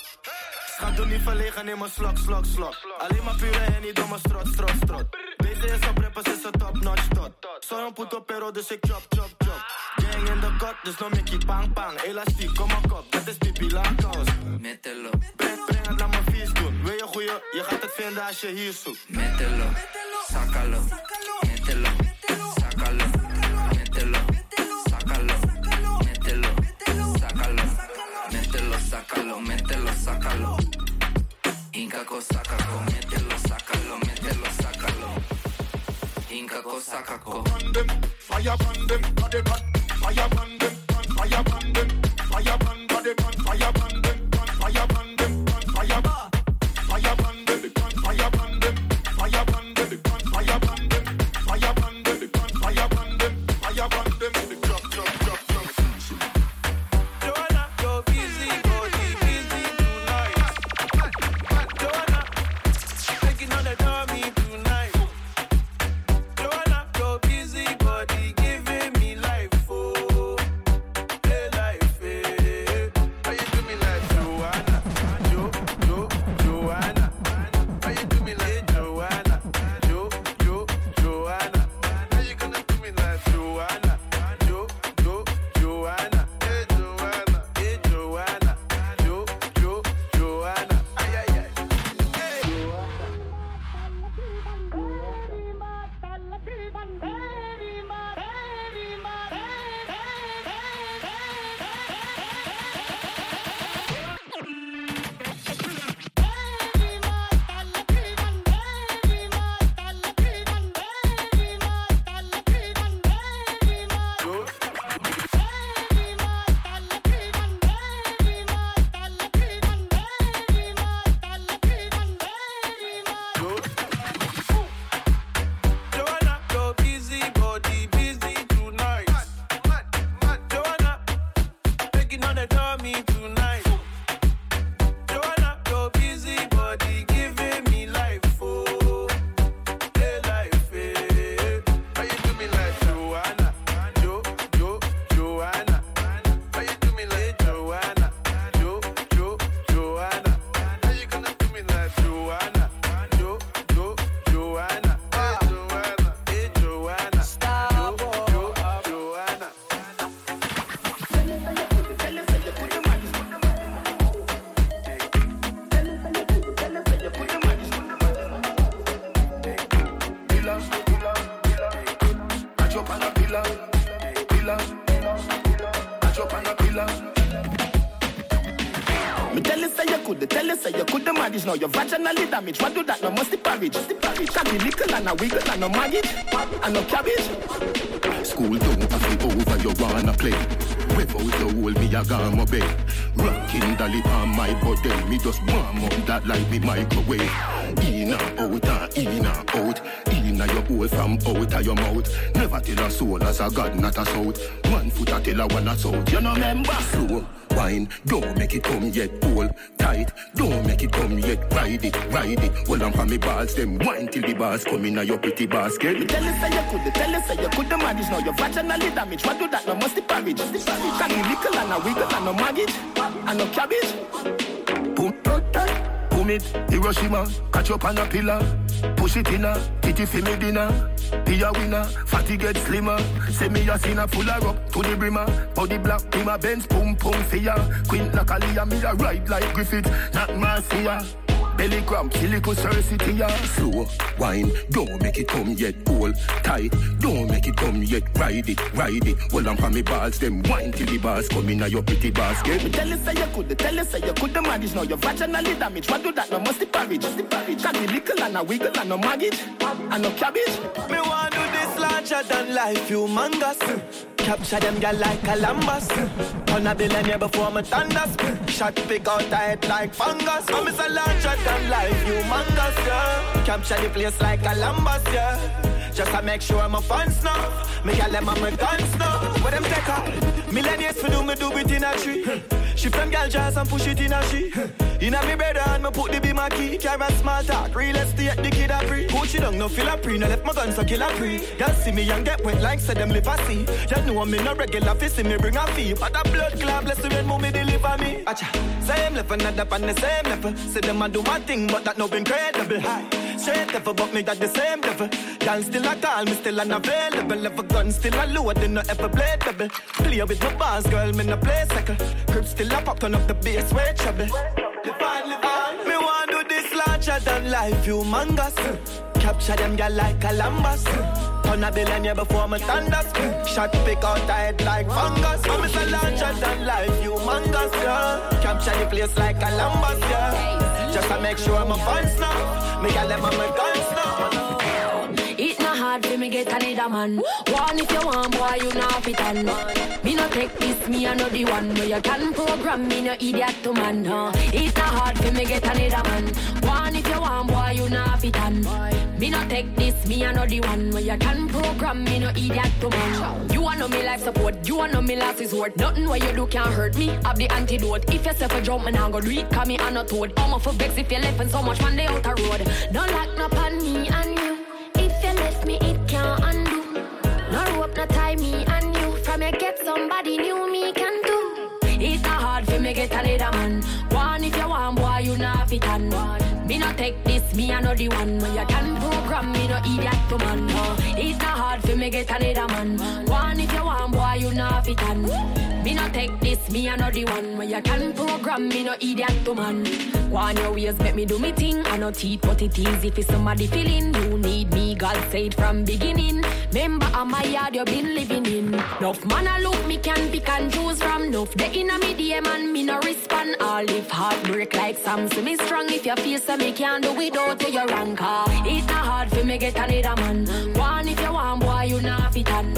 Schat, doe niet verlegen in mijn slok, slok, slok. Alleen maar pure en niet door mijn strot, strot, strot. Deze is op rappers, is een top notch tot. Een puto pero, dus ik chop, chop, chop. Gang in de kot, dus no Mickey pang, pang. Elastiek, kom maar kop, dat is pipi lakos Mételo, Breng, breng het, laat me vies doen Wil je goeie, je gaat het vinden als je hier zoekt. Mételo, sácalo, mételo, sácalo, sácalo. Inca cosa caco, mételo, sácalo, mételo, sácalo. Inca cosa caco. Fire bandem, body ban, fire bandem, you. Now you're vaginally damaged. What do that? No must porridge. Shaggy little and a wiggle and no maggot and no cabbage. School don't have over, you wanna play. Without you hold me, got my bed. Rocking dolly on my body, me just warm up that like me microwave. In and out and in and out. In your hole from out of your mouth. Never tell a soul as a god, not a south. One foot I tell a one a south. You know remember? Slow wine, don't make it come yet. Hold tight, don't make it come yet. Ride it, ride it. Hold on for me balls, them wine till the bars come in your pretty basket. Me tell you say you could, tell you say you could manage. Now you're vaginally damaged. What do that? No must porridge. Shaggy little and a wiggle and no maggot and no cabbage. Boom, boom it, Hiroshima, catch up on a pillar. Push it in a, titty for me dinner. Be a winner, fatty get slimmer. Say me a sinner full of rock to the brimmer. Body black, be my Benz, boom, boom, fear. Queen like Aaliyah, me a ride like Griffith, not Marcia. Belly cramp, silicon city, yeah. Slow wine, don't make it come yet. Hold tight, don't make it come yet. Ride it, ride it. Hold on for me balls, them wine till the bars come in a your pretty basket. Me tell you say you could, tell you say you could the manage. Now you're vaginally damaged. What do that? No must porridge. Shaggy little and a wiggle and no maggot and no cabbage. Me want to do this larger than life, humongous. Capture them girl like Columbus. On a billionaire before my thunders. Shot pick out tight like fungus. I'm a larger than life, humongous, yeah. Capture the place like Columbus, yeah. Just to make sure my fans know. Me gal them on my guns now. Where them take her? Millennials for do me do it in a tree. Shift them gal jazz and push it in a she. In a me bed and me put the be my key. Carry small talk, real estate the kid a free. It down, no feel a pre. No left my guns so kill a pre. Y'all see me and get wet like say them lip a see. Y'all know me no regular fi see me bring a fee. But a blood clot bless the rain mommy deliver me. Acha, same level, not up on the same level. Say them a do my thing, but that no incredible high. Straight level, but me that the same level. Y'all still a call me, still unavailable. Level gun still a load, they no ever blade double. Play with my bars, girl, me no play second. Crib still a pop, turn up the bass, way trouble. Me want do this larger than life, you humongous. Capture them girl like a Columbus. Turn a billionaire before my thunders. Shot pick out tight like fungus. I'm a larger than life, humongous, girl. Capture the place like Columbus, yeah. Just to make sure my fans know. Me got them my guns now. It hard for me get another man. One if you want, boy, you not fit on. Me no take this, me know the one. Where you can program me, no idiot to man. No. It not hard for me get another man. One if you want, boy, you not fit on. Me no take this, me the one. Where you can program me, no idiot to man. You want know me life support, you want know me life is worth. Nothing where you do can hurt me. I've the antidote. If you say for jump, man, I'm gonna do it. Cause me I not told. I'm a for vex if you left and so much man they out the road. Don't lock no on me and you. Me, it can't undo. No rope, no tie me and you. From you get somebody new, me can do. It's not hard for me get another man. One if you want, boy, you not fit on. Me no take this, me the one. When you can program me, no idiot to man. It's not hard for me get another man. One if you want, boy, you not fit on. Me no take this, me the one. When you can program me, no idiot to man. One your ways make me do me thing. I no teeth, but it is if it's somebody feeling. You need me, God said from beginning. Remember, I'm my yard you been living in. Enough man a look me can pick and choose from. Enough the inna me DM and me no respond. All if heartbreak like Sam, so me strong. If you feel so me can't do without you, you're wrong. car. It's not hard for me get another man. One if you want, boy, you not fit on.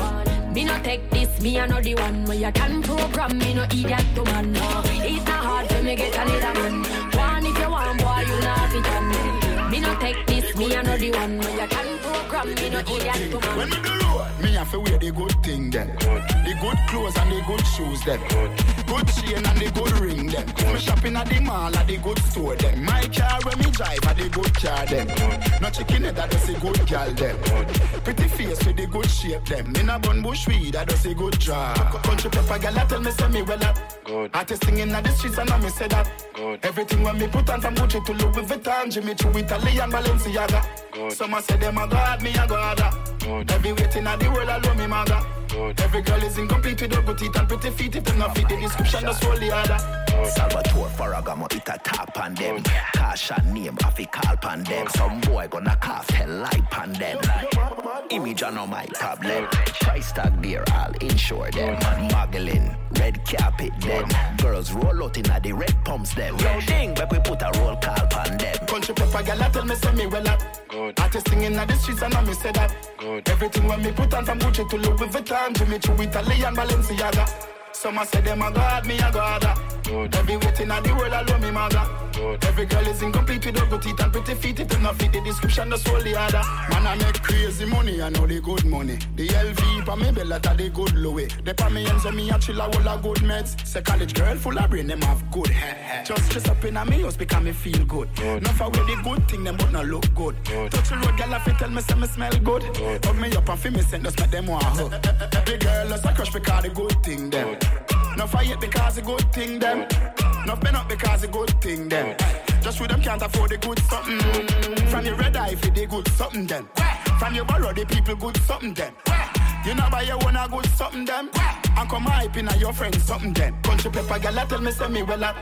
Me no take this, me the one where you can program me no idiot to man. No, it's not hard for me get another man. One if you want, boy, you not fit on. Me no take this, me I know the one where you can program me no idiot to man. When me do road, me have to wear the good thing then. The good clothes and the good shoes then. Good chain and the good ring then. Me shopping at the mall at the good store then. My car when me drive at the good car then. No chicken head that does a good girl then. Pretty face with the good shape them. Me na bun bush weed that does a good job. Country pepper girl that tell me say me well up. Good. Artist singing at the streets and I me say that. Good. Everything when me put on from Gucci to Louis Vuitton, Jimmy Choo, Italian Balenciaga. Good. Some a say them a god, me a god. Good. Every waiting at the world alone me maga. Good. Every girl is incomplete with her good teeth and pretty feet. If them not fit the description, just hold the other. Salvatore Ferragamo, it a tap on them. Cash and name, I fi call pan them. Some boy gonna cough hell like pan them. Image on my problem. Price tag there, I'll insure them. Muggling, red carpet them. Girls roll out in the red pumps them. Yo, ding, but we put a roll call pan them. Country pepper girl tell me say me well up. Good. Artist singing at the streets and I me say that. Good. Everything when me put on from Gucci to Louis Vuitton, Jimmy Choo, Italian Balenciaga. Some a say them a god, me a god. Every waiting at the world alone me maga. Good. Every girl is incomplete with her good teeth and pretty feet. If them not fit the description, just all the other. Man I make crazy money, I know the good money. The LV pa me bella ta the good Louis. The pa me ends on me a chill a whole a good meds. Say college girl full of brain, them have good hair. Just dress up in a me house because me feel good. good. Not for the good thing, them but not look good. good. Touch the road, girl, I fi tell me say me smell good. good. Hug me up and fi me send just make them want hug. Every girl just a crush because the good thing them. No fight because the good thing them. No been up because the good thing them. Just with them can't afford the good something. From your red eye for the good something then. From your borrow the people good something then. You know buy your own a good something them. And come hype in your friends something then. Country pepper girl I tell me say me well up.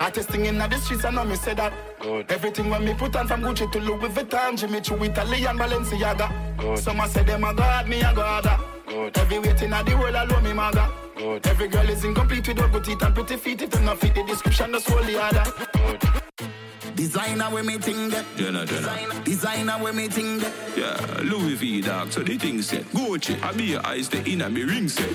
Artist singing at the streets I know me say that. Good. Everything when me put on from Gucci to Louis Vuitton, Jimmy Choo, Italian Balenciaga. Some a say them a god, me a god. Every waiting at the world alone me maga. Every girl is incomplete with her good teeth and pretty feet. If them not fit the description, hold the other. Designer with me ting that. Jenna, Jenna. Designer, designer with me ting that. Yeah, Louis V, dog. So the thing said, Gucci, I be your eyes, the inner me ring set.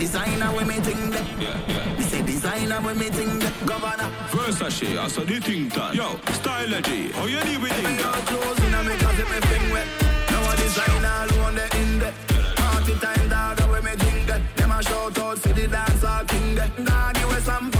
Designer with me ting that. Yeah, yeah. Me say designer with me ting that. Governor. Versace, I saw the thing done. Yo, stylegy, how oh, you deal with thing girl done? clothes in a me closet me fling wet. Now a designer alone the in that. Party time dog when me drink that. Them a shout out for the dance all king that. You with some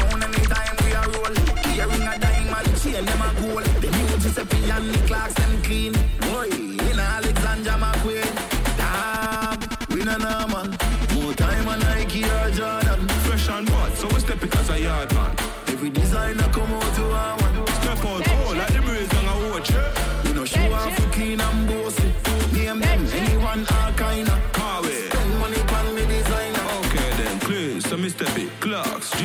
Giuseppe and the Clarks them clean. Boy, in Alexander McQueen. Dog, we no know man. More time a Nike or Jordan. Fresh and hot, so we step because a yard man. Every designer come out to our one. Step out cold like the breeze on a watch. We no show off for clean and bossy. Name them anyone all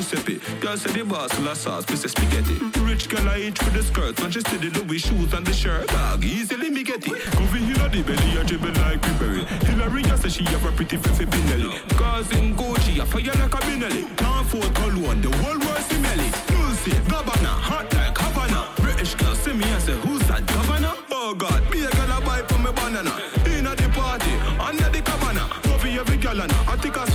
Giuseppe. Girl say the boss full of sauce, piece of spaghetti. Rich girl I eat with the skirts, and she see the Louis shoes and the shirt. Dog, easily me get it. Coffee here on the belly, and dribble like Ribery. Hillary, I say she have a pretty fiffy Pinelli. Cause in Gucci, I fire like a Benelli. Can't afford cologne, the whole world see melly. Lucy, governor, hot like Havana. British girl see me and say, who's that governor? Oh God, be a girl I buy for me banana. Inna the party, under the cabana. Coffee every and I think I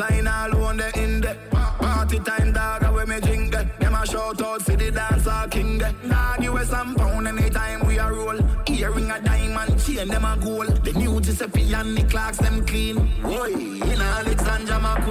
Designer alone the in the Party time dog when me drink that. Them a shout out for the dancer king that. Dog with some pound anytime we a roll. Earring a diamond chain them a gold. The new Giuseppe and the Clarks them clean. Boy, in Alexander McQueen.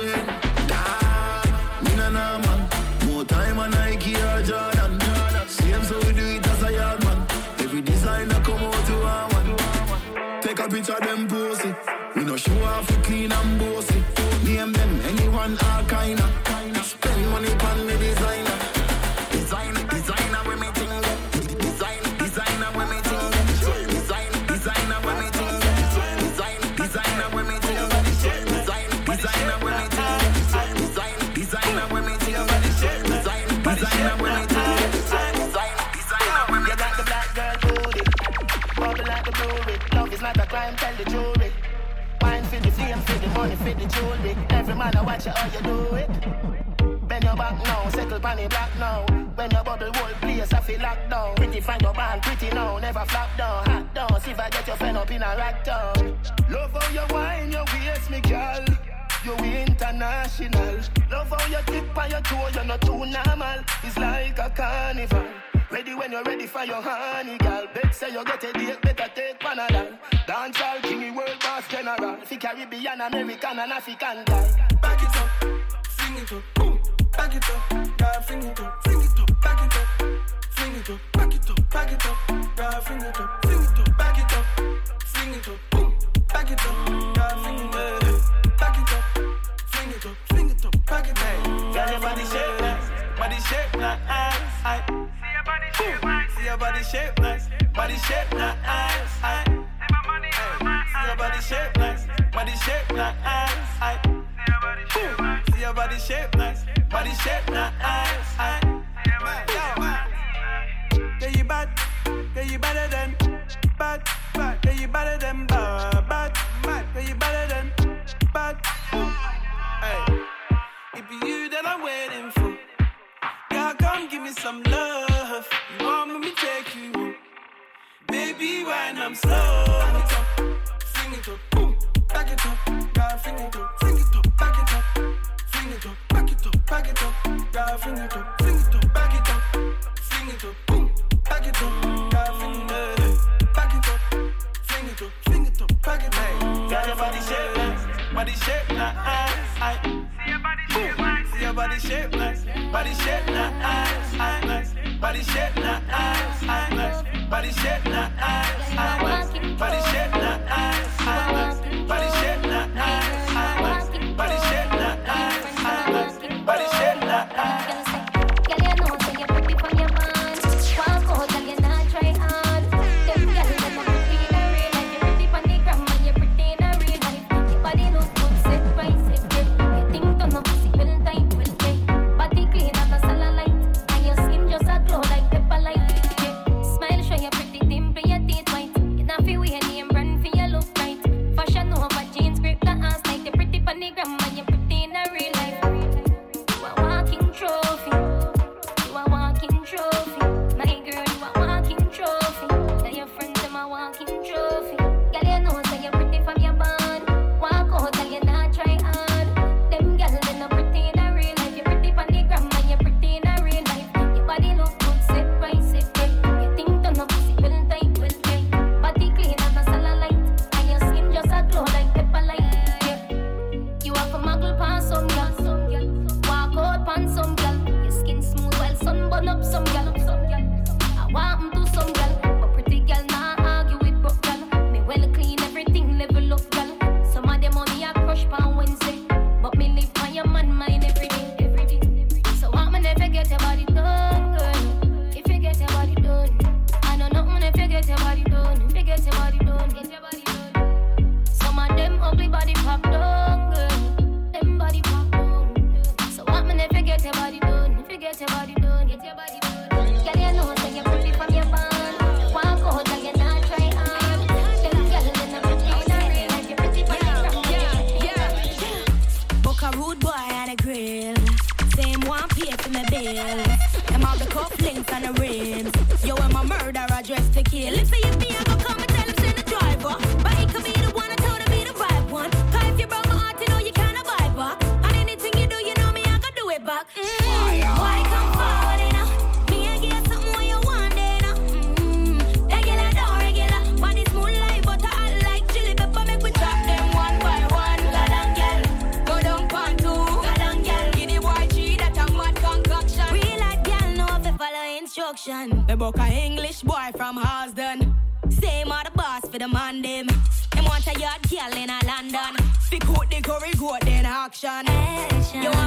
You how you do it. Bend your back now, settle pan the black now. When your bubble whole place, I feel locked down. Pretty find your band, pretty now, never flop down. Hot down, see if I get your friend up in a rack down. Love how you wine, your waist, me girl. You international. Love how you tip on your toe, you're not too normal. It's like a carnival. Ready when you're ready for your honey, girl. Bet say you get a date, better take Panadol. Dance all king, world boss general. Fi Caribbean, American, and African girl. Back it fling it up, boom. Back it up, girl, fling it up, fling it up, back it up, fling it up, back it up, back it up, broke a English boy from Hosden. Same are the boss for the man them. Them want a yard girl in a London. Pick out the curry goat in action. action. You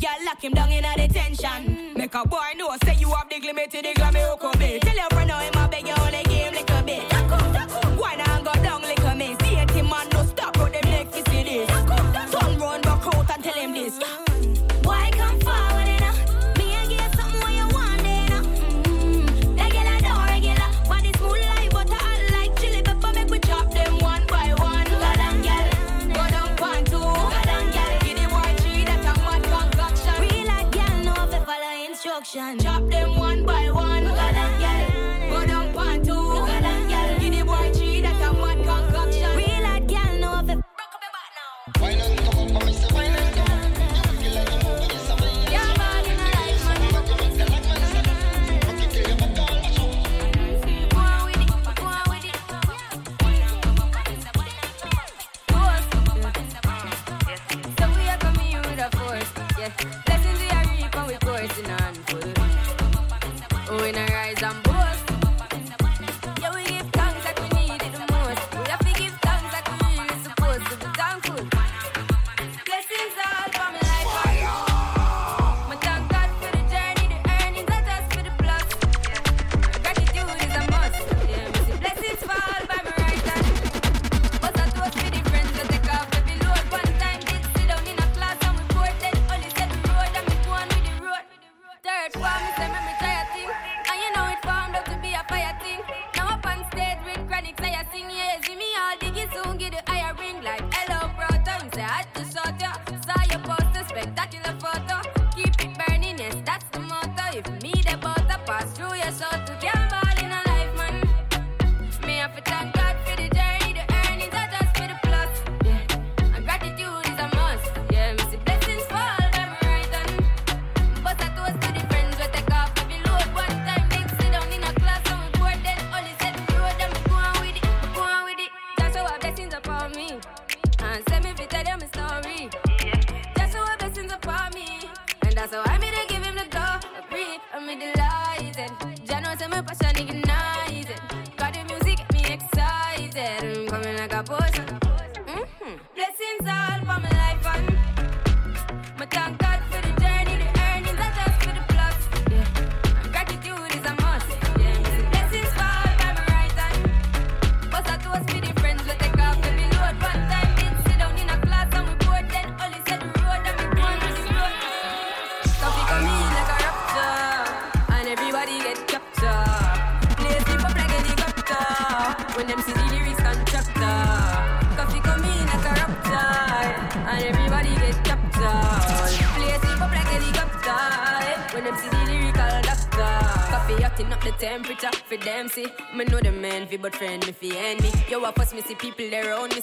Girl, lock him down in a detention. Make a boy know, say you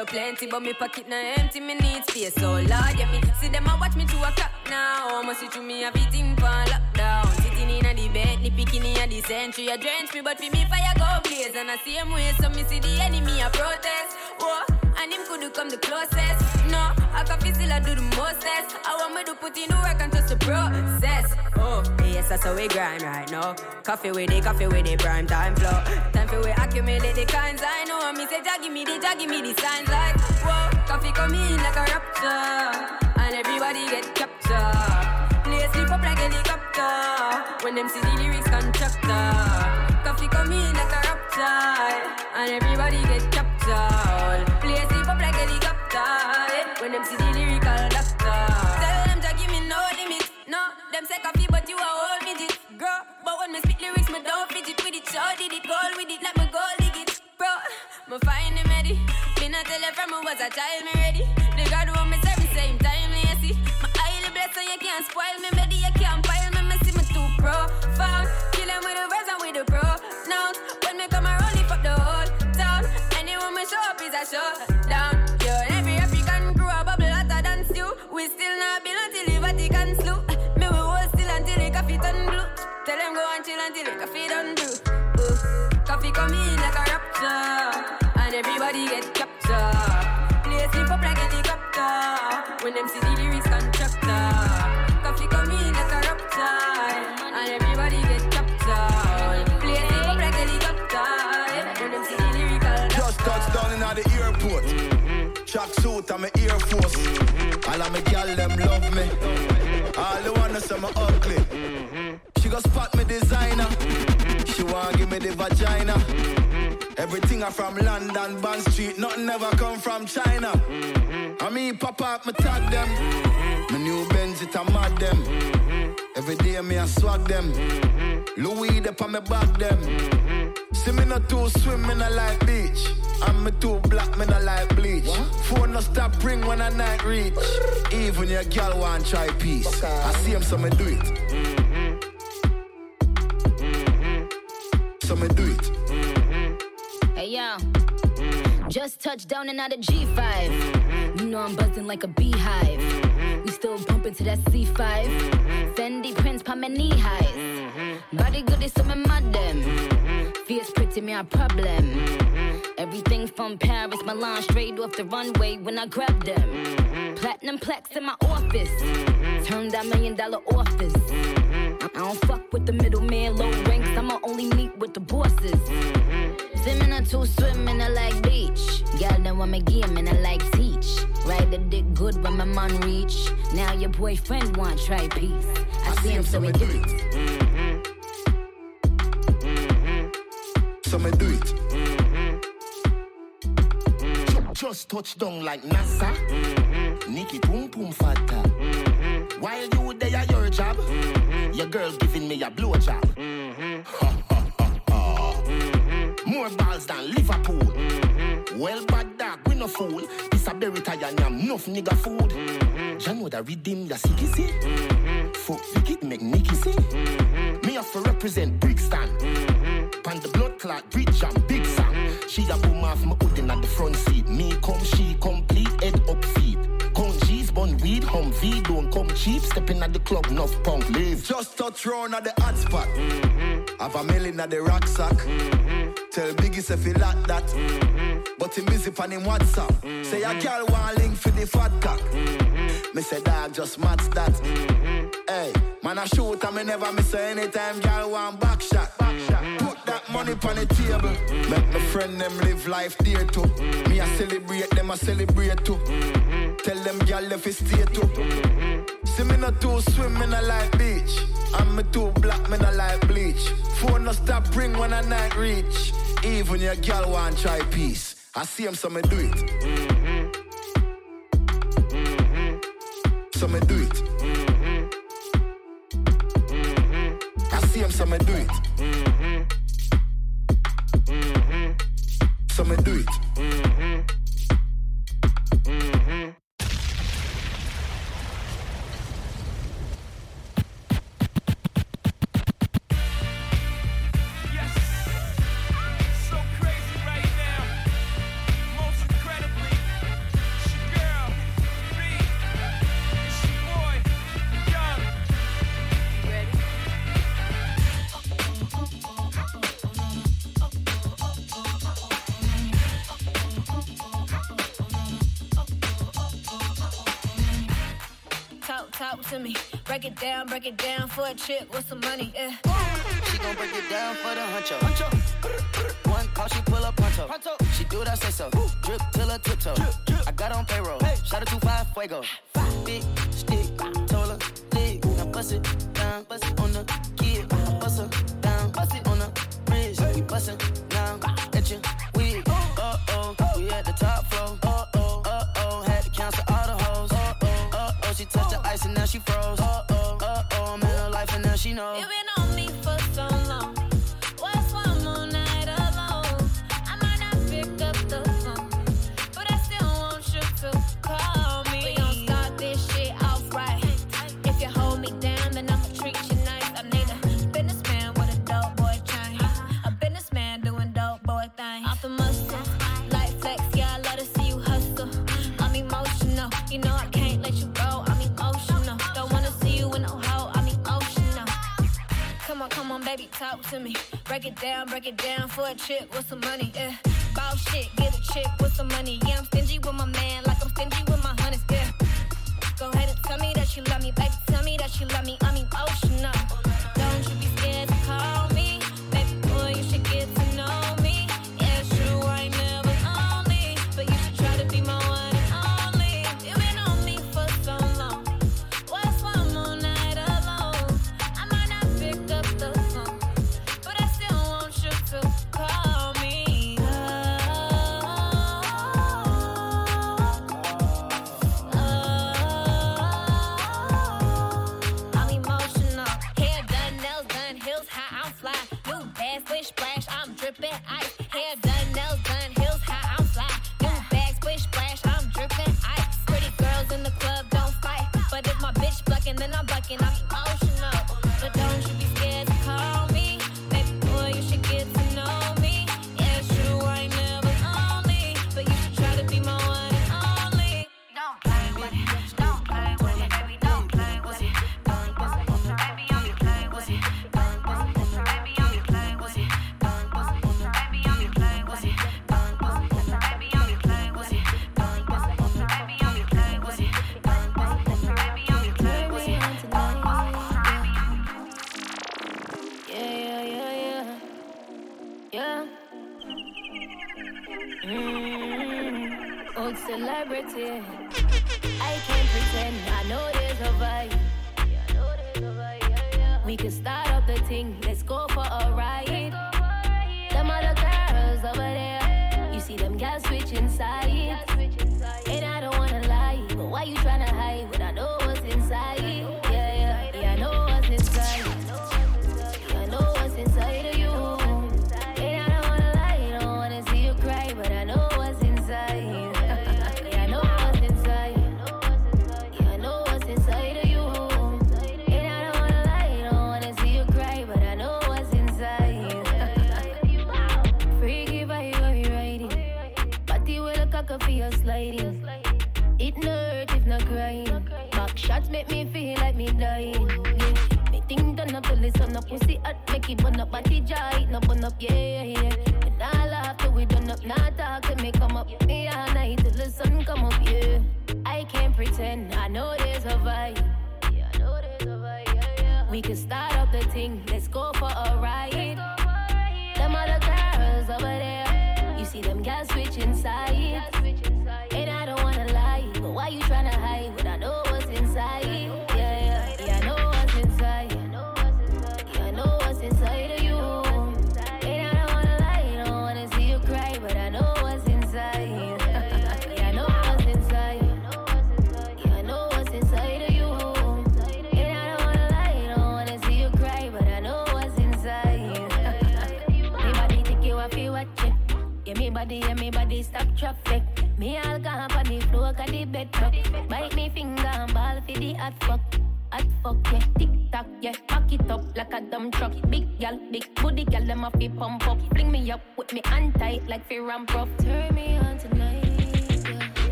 so plenty, but me pocket na empty. Me need space so Lord, yeah me see them a watch me to a clock now. Must see through me a beating for lockdown. Sitting in a the bed, the picking in a the century. A drench me, but fi me fire go blaze. And I same way, so me see the enemy a protest. Whoa, and him could come the closest. No, I can feel still I do the mostest. I want me to put in the work and trust the process. Oh, yes, that's how we grind right now. Coffee with it, coffee with it, prime time flow. Time for we accumulate the kinds I know. Me say, Jah me the, Jah me the signs like, whoa, coffee come in like a rapture. And everybody get captured. Play sleep up like helicopter. When them see the lyrics constructor. Coffee come in like a rapture. And everybody get captured. Play sleep up like a helicopter. When them see the lyrical doctor. Tell them Jah me no limit. No, them say coffee, but you a whole midget. Girl, but when me spit lyrics, me don't fidget with it. Show did it, goal with it, like tell you from me was a child, me ready. The God want me same time, see. My highly blessed, so you can't spoil me, baby, you can't pile me, me see me too profound. Kill with the verse and with the pronouns. When me come around, lift up the whole town. Anyone me show up is a showdown. Yo, every African crew a bubble hotter than. We still not until the. Me hold still until the coffee turn blue. Go chill until the coffee done brew. Ooh. Coffee come in Track suit and my Air Force. Mm-hmm. All of my gal them love me. Mm-hmm. All the wanna say me ugly. Mm-hmm. She go spot me designer. She wanna give me the vagina. Everything I from London, Bond Street. Nothing ever come from China. I mean, pop up, me tag them. My new Benz, it a mad them. Every day me I swag them. Louis, they on me back them. See me not too swim, me not like beach. And me too black, me not like bleach. Phone no stop ring when I night reach. Even your girl want try peace. I see him, so me do it. So me do it. Hey yo, just touched down and out of G5. You know I'm buzzing like a beehive. We still bumping to that C5. Fendi prints pa my knee highs. Body good is so me mad them. Fierce pretty me a problem. Everything from Paris, Milan, straight off the runway when I grab them. Platinum plaques in my office. Turn that million dollar office. I don't fuck with the middleman, low ranks. I'ma only meet with the bosses. Swimming or two swimming, I like beach. Girl, then want me game and I like teach. Ride the dick good when my man reach. Now your boyfriend want try peace. I, see him, so we do it. So me do it. Mm-hmm. Just touch down like NASA. Nikki Pum Pum Fata. Mm-hmm. While you there at your job, mm-hmm. your girl giving me a blow job. mm-hmm, mm-hmm. More balls than Liverpool. Well, bad dog, we no fool. This a berry tie and yam, enough nigga food. You know that redeem ya sicky see? Fuck Vicky make Nicky see? Me a for represent Brixton. Mm-hmm. Pan the blood clot, bridge and big song. She a boom off my hoodin at the front seat. Me come, she complete, head up feet. Count G's, bun weed, hum V, don't come cheap. Stepping at the club, enough punk leave. Just touch round at the hot spot. Mm-hmm. Have a million at the rucksack. Mm-hmm. Tell Biggie if he like that. Mm-hmm. But he busy on him WhatsApp. Say a girl want link for the fat cock. Me say dog just match that. Hey, man I shoot and me never miss her anytime girl want back shot. Put that money on the table. Make my friend them live life there too. Me I celebrate them I celebrate too. Tell them girl if it stay too. See me not too swim in a like beach. I'm me too black, me not like bleach. Phone no stop ring when I night reach. Even your girl want try peace. I see him, so me do it. So me do it. I see him, so me do it. So me do it. So for a chick with some money, yeah. She gon' break it down for the huncho. One call, she pull up pronto. She do what I say so. Drip till her tiptoe. I got on payroll. Shout out to five fuego. Five. Big stick, her leg. Now bust it down, bust it on the kid. Bust her down, bust it on the bridge. We bustin' baby, talk to me. Break it down, break it down for a chick with some money. Yeah, ball shit, get a chick with some money. Yeah, I'm stingy with my man, like I'm stingy with my honeys. Yeah, go ahead and tell me that you love me, baby. Tell me that you love me. I'm oh, emotional. Hair done, nails done, heels high, I'm fly. New bag, splish splash, I'm dripping ice. Pretty girls in the club don't fight, but if my bitch bucking, then I'm bucking. I'm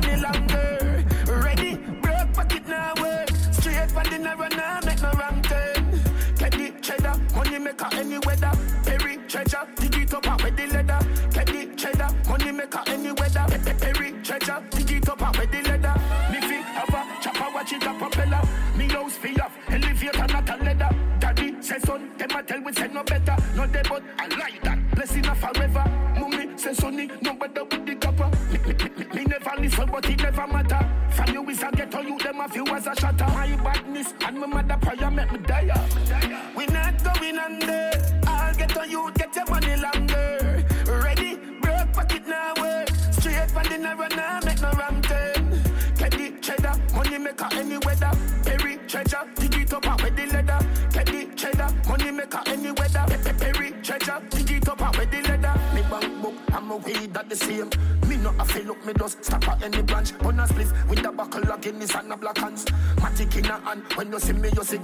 money longer. Ready, broke pocket now work. Straight from the narrow now, make no wrong turn. The cheddar, money maker any weather. Perry treasure, dig it up out with the leather. The cheddar, money maker any weather. Pe- pe- Perry treasure, dig it up out with the leather. Me fi have a chopper, watch it a propeller. Me house fi off, elevator not a leather. Daddy say son, them a tell we say no better. No they but A ghetto, you them a few as a shatter. My badness and my mother prayer make me die. We not going under. Weed that the same. Me no a feel up, me just stop at any branch. On a spliff with the buckle of Guinness and a black hands. Matic in a hand, when you see me, you see.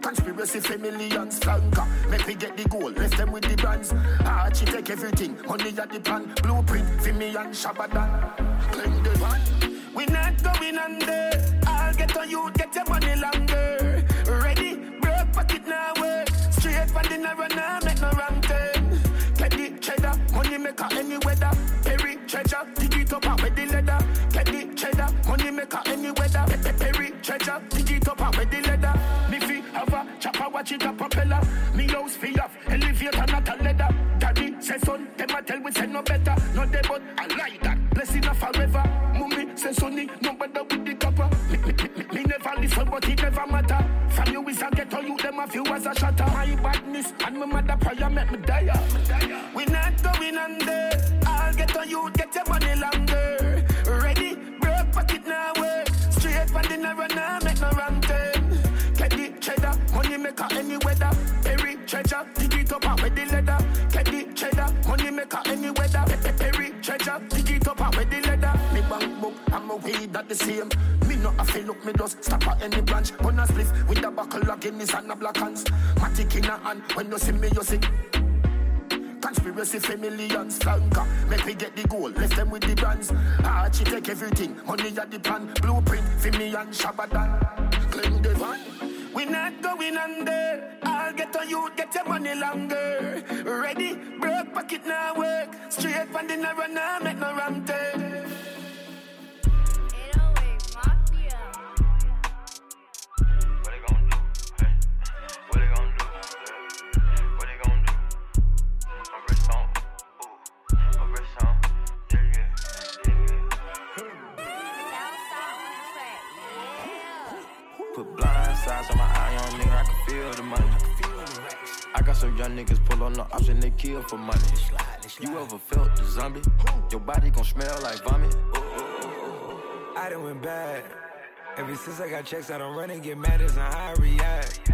Conspiracy for millions, flanker. Make me get the goal, left them with the brands. Archie take everything, money at the plan. Blueprint for me and Shabadan. Claim the van. We not going under. I'll get on you, get your money longer. Ready, broke pocket now work. Straight from the narrow make no wrong money maker any weather. Perry treasure, dig it up with the leather. Get the cheddar, money maker any weather. Pe- pe- Perry treasure, dig it up with the leather. Fi have a chopper, watch it a propeller. Me house fi off, elevator not a leather. Daddy say son, them a tell we say no better. No they but I like that. Blessing a forever. Mummy say sonny, no better with the copper. Me, me, me, me, never listen, but it never matter. From you is a ghetto, you them a few as a shatter. My badness and my mother prayer make me die. We not going under. I'll get on you, get your money longer. Ready, broke pocket now work. Straight from the narrow now, make no wrong turn. Get the cheddar, money maker any weather. Perry treasure, dig it up out with the leather. Get the cheddar, money maker any weather. Pe- pe- Perry treasure, dig it up out with the leather. Me bank book, I'm a weed that the same. No a feel look, me just stop at any branch. On a spliff with the buckle of Guinness and a black hands. Matic in a hand, when you see me, you see. Conspiracy for millions, flanker. Make me get the goal, left them with the brands. Archie take everything, money at the plan. Blueprint for me and Shabadan. Claim the van. We not going under. I'll get on you, get your money longer. Ready, broke pocket now work. Straight from the narrow now, make no wrong turn. I got some young niggas pull on the and they kill for money. You ever felt the zombie? Your body gon' smell like vomit. I done went bad. Ever since I got checks, I don't run and get mad as how I react.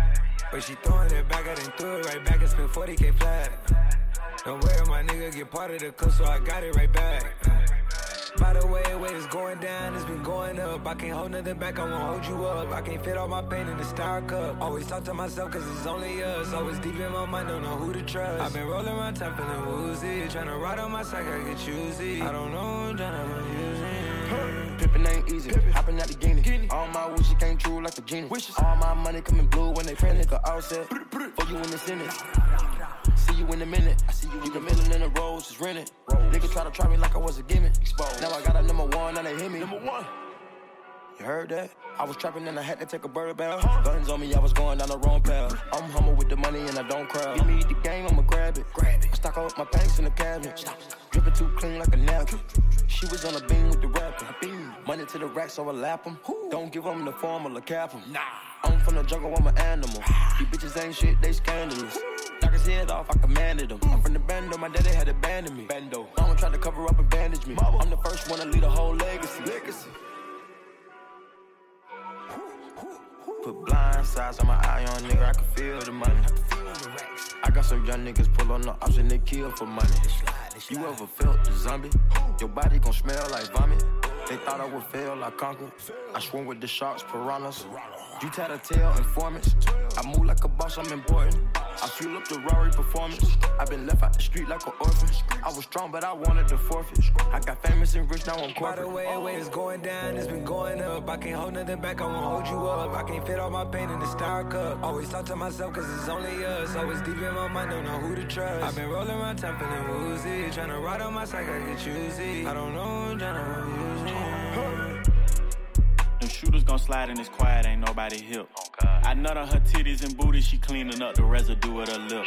But she throwing it back, I done threw it right back and spent 40k flat. Don't worry, my nigga get part of the cook, so I got it right back. By the way, weight is going down, it's been going up. I can't hold nothing back, I won't hold you up. I can't fit all my pain in the star cup. Always talk to myself, cause it's only us. Always deep in my mind, don't know who to trust. I've been rolling around time, feeling woozy. Trying to ride on my side, I get choosy. I don't know, I'm it. Pippin' ain't easy, hopping out the guinea. All my wishes came true like a genie. Wishes. All my money coming blue when they print nigga all set. For you in the Senate. See you in a minute. I see you in the middle in the roads, just rented. Nigga try to try me like I was a gimmick. Exposed. Now I got a number one, now they hit me. Number one. You heard that? I was trapping and I had to take a bird bath. Uh-huh. Guns on me, I was going down the wrong path. I'm humble with the money and I don't cry. Give me the game, I'ma grab it. Grab it. I stock up my banks in the cabinet. Dripping too clean like a napkin. She was on a beam with the rapper. Money to the rack, so I lap lap 'em. Don't give 'em the formula, cap 'em. Nah. I'm from the jungle, I'm an animal. These bitches ain't shit, they scandalous. Knock his head off, I commanded him. I'm from the bando, my daddy had abandoned me. Bando. Mama tried to try to cover up and bandage me. Mama. I'm the first one to lead a whole legacy. Legacy. Put blind sides on my eye on nigga, I can feel the money. I got some young niggas pull on the and they kill for money. You ever felt the zombie? Your body gon' smell like vomit. They thought I would fail, I conquered. I swim with the sharks, piranhas. You tell a tail informants. I move like a boss, I'm important. I fuel up the Rari performance. i been left out the street like an orphan. I was strong, but I wanted to forfeit. I got famous and rich, now I'm By corporate. the way, weight is going down, it's been going up. I can't hold nothing back, I won't hold you up. I can't fit all my pain in the star cup. Always talk to myself, cause it's only us. Always deep in my mind, don't know who to trust. I've been rolling around time, feeling woozy. Tryna ride on my side, I get choosy. I don't know, I'm tryna use it. Them shooters gon' slide in this quiet, ain't nobody hip. I nut on her titties and booty, she cleaning up the residue of her lip.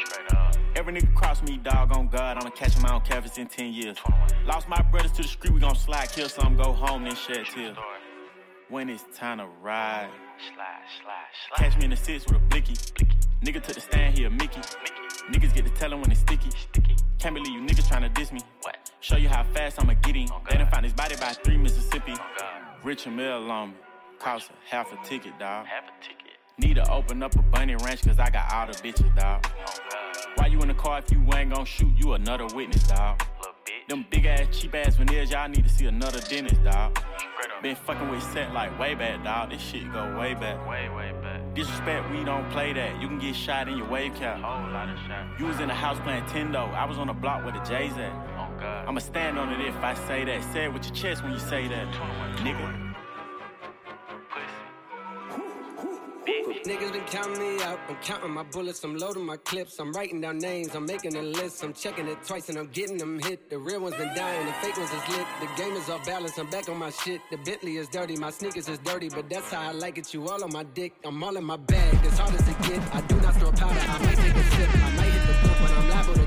Every nigga cross me, dog on God, I'ma catch him out on canvas in 10 years. Lost my brothers to the street, we gon' slide, kill some, go home, then shed tears. When it's time to ride, catch me in the six with a blicky. Nigga took the stand, here, a Mickey. Niggas get to tellin' when it's sticky. Can't believe you niggas tryna diss me. What? Show you how fast I'ma get him. They done found his body by three Mississippi. Richard Mille on me. Cost a half a ticket, dog. Half a ticket. Need to open up a bunny ranch, cause I got all the bitches, dog. Oh, Why you in the car if you ain't gon' shoot? You another witness, dog. Them big ass, cheap ass veneers, y'all need to see another dentist, dog. Been fucking with set like way back, dog. This shit go way back. Way, way back. Disrespect, we don't play that. You can get shot in your wave cap. Whole lot of shot. You was in the house playing Tendo. I was on the block with the J's at. Oh, God. I'ma stand on it if I say that. Say it with your chest when you say that. Twenty one Nigga. Niggas been counting me out. I'm counting my bullets. I'm loading my clips. I'm writing down names. I'm making a list. I'm checking it twice and I'm getting them hit. The real ones been dying. The fake ones is lit. The game is off balance. I'm back on my shit. The Bentley is dirty. My sneakers is dirty, but that's how I like it. You all on my dick. I'm all in my bag. As hard as it get. I do not throw powder. I might take a sip. I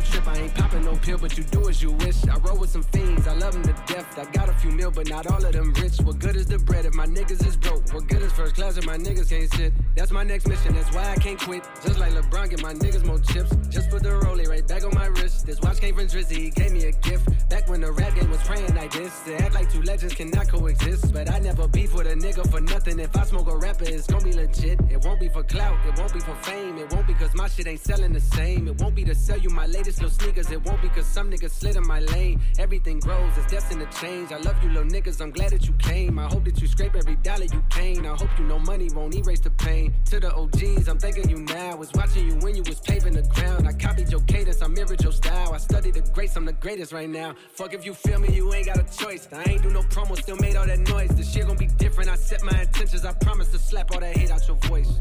trip. I ain't popping no pill, but you do as you wish. I roll with some fiends. I love them to death. I got a few mil, but not all of them rich. What good is the bread if my niggas is broke? What good is first class if my niggas can't sit? That's my next mission. That's why I can't quit. Just like LeBron, get my niggas more chips. Just put the rollie right back on my wrist. This watch came from Drizzy, he gave me a gift. Back when the rap game was praying like this. They act like two legends cannot coexist. But I never beef with a nigga for nothing. If I smoke a rapper, it's gonna be legit. It won't be for clout, it won't be for fame. It won't be cause my shit ain't selling the same. It won't be to sell you my latest little sneakers. It won't be cause some niggas slid in my lane. Everything grows, it's destined to change. I love you little niggas, I'm glad that you came. I hope that you scrape every dollar you came. I hope you know money won't erase the pain. To the OGs, I'm thanking you now. Was watching you when you was paving the ground. I copied your cadence, I mirrored your style. I studied the greats, I'm the greatest right now. Fuck if you feel me, you ain't got a choice. I ain't do no promo, still made all that noise. The shit gon' be different. I set my intentions. I promise to slap all that hate out your voice.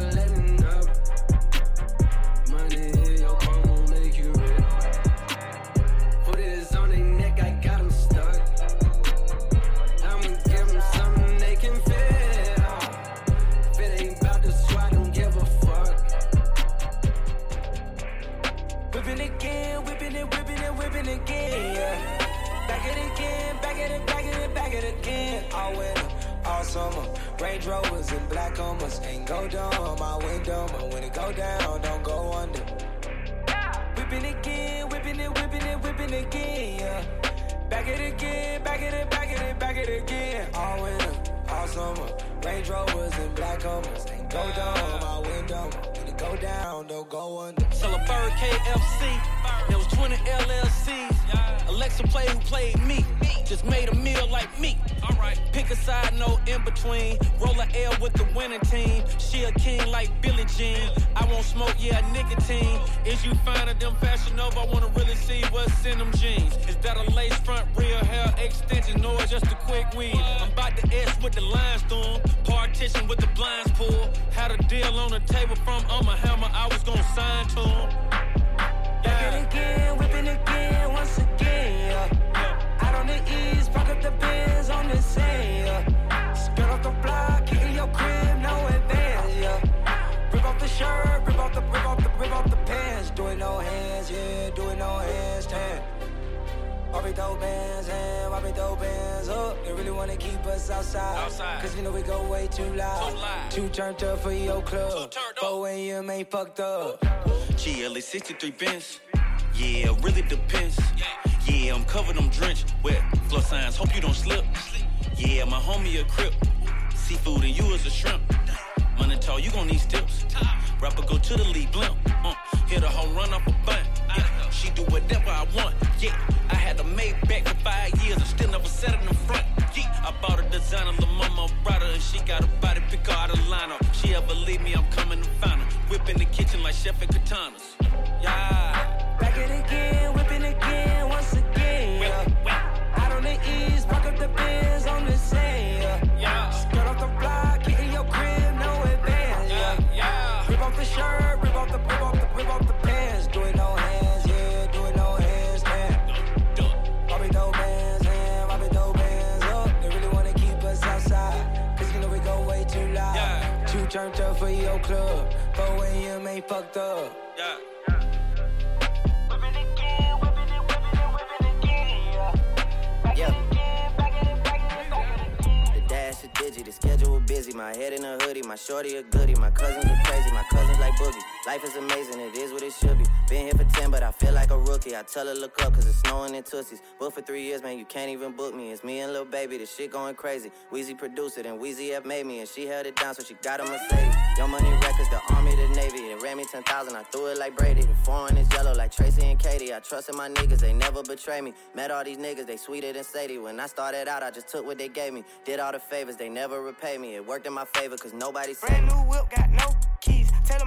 tell her look up, cause it's snowing in Tussies. Booked for three years, man, you can't even book me. It's me and Lil Baby, the shit going crazy. Weezy produced it, and Weezy F made me, and she held it down, so she got a Mercedes. Young Money Records, the Army, the Navy. They ran me 10,000, I threw it like Brady. The foreign is yellow like Tracy and Katie. I trusted my niggas, they never betray me. Met all these niggas, they sweeter than Sadie. When I started out, I just took what they gave me. Did all the favors, they never repay me. It worked in my favor, cause nobody said Brand new whip, got no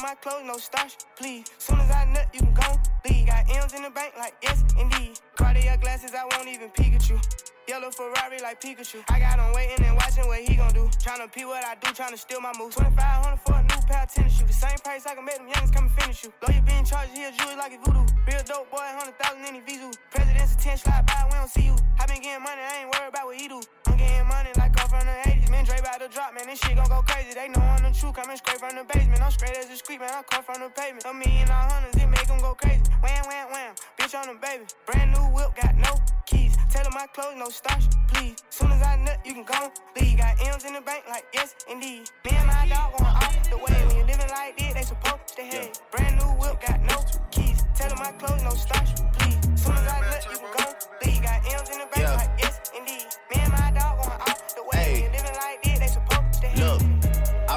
my clothes, no starch, please. Soon as I nut, you can go leave. Got M's in the bank, like yes, indeed. Cartier glasses, I won't even you. Yellow Ferrari like Pikachu. I got him waiting and watching what he gon' do. Tryna pee what I do, tryna steal my moves. 2500 for a new pair of tennis shoes. The same price I can make them youngins come and finish you. Lawyer being charged, he a like a voodoo. Real dope boy, 100,000 in his visu. President's attention, slide by, we don't see you. I been getting money, I ain't worried about what he do. I'm getting money like from the 80s. Man, Dre about to drop, man, this shit gon' go crazy. They know I'm the truth, coming straight from the basement. I'm straight as a street, man, I come from the pavement. A million all hundreds, it make them go crazy. Wham, wham, wham, bitch on the baby. Brand new whip, got no keys. Tailor my clothes, no starch, please. Soon as I nut, you can go leave. Got M's in the bank, like yes, indeed. Me and my dog going off the way. When you living like this, they supposed to hate. Brand new whip, got no keys. Tailor my clothes, no starch, please. Soon as I nut, you can go leave. Got M's in the bank, Yeah. like yes, indeed.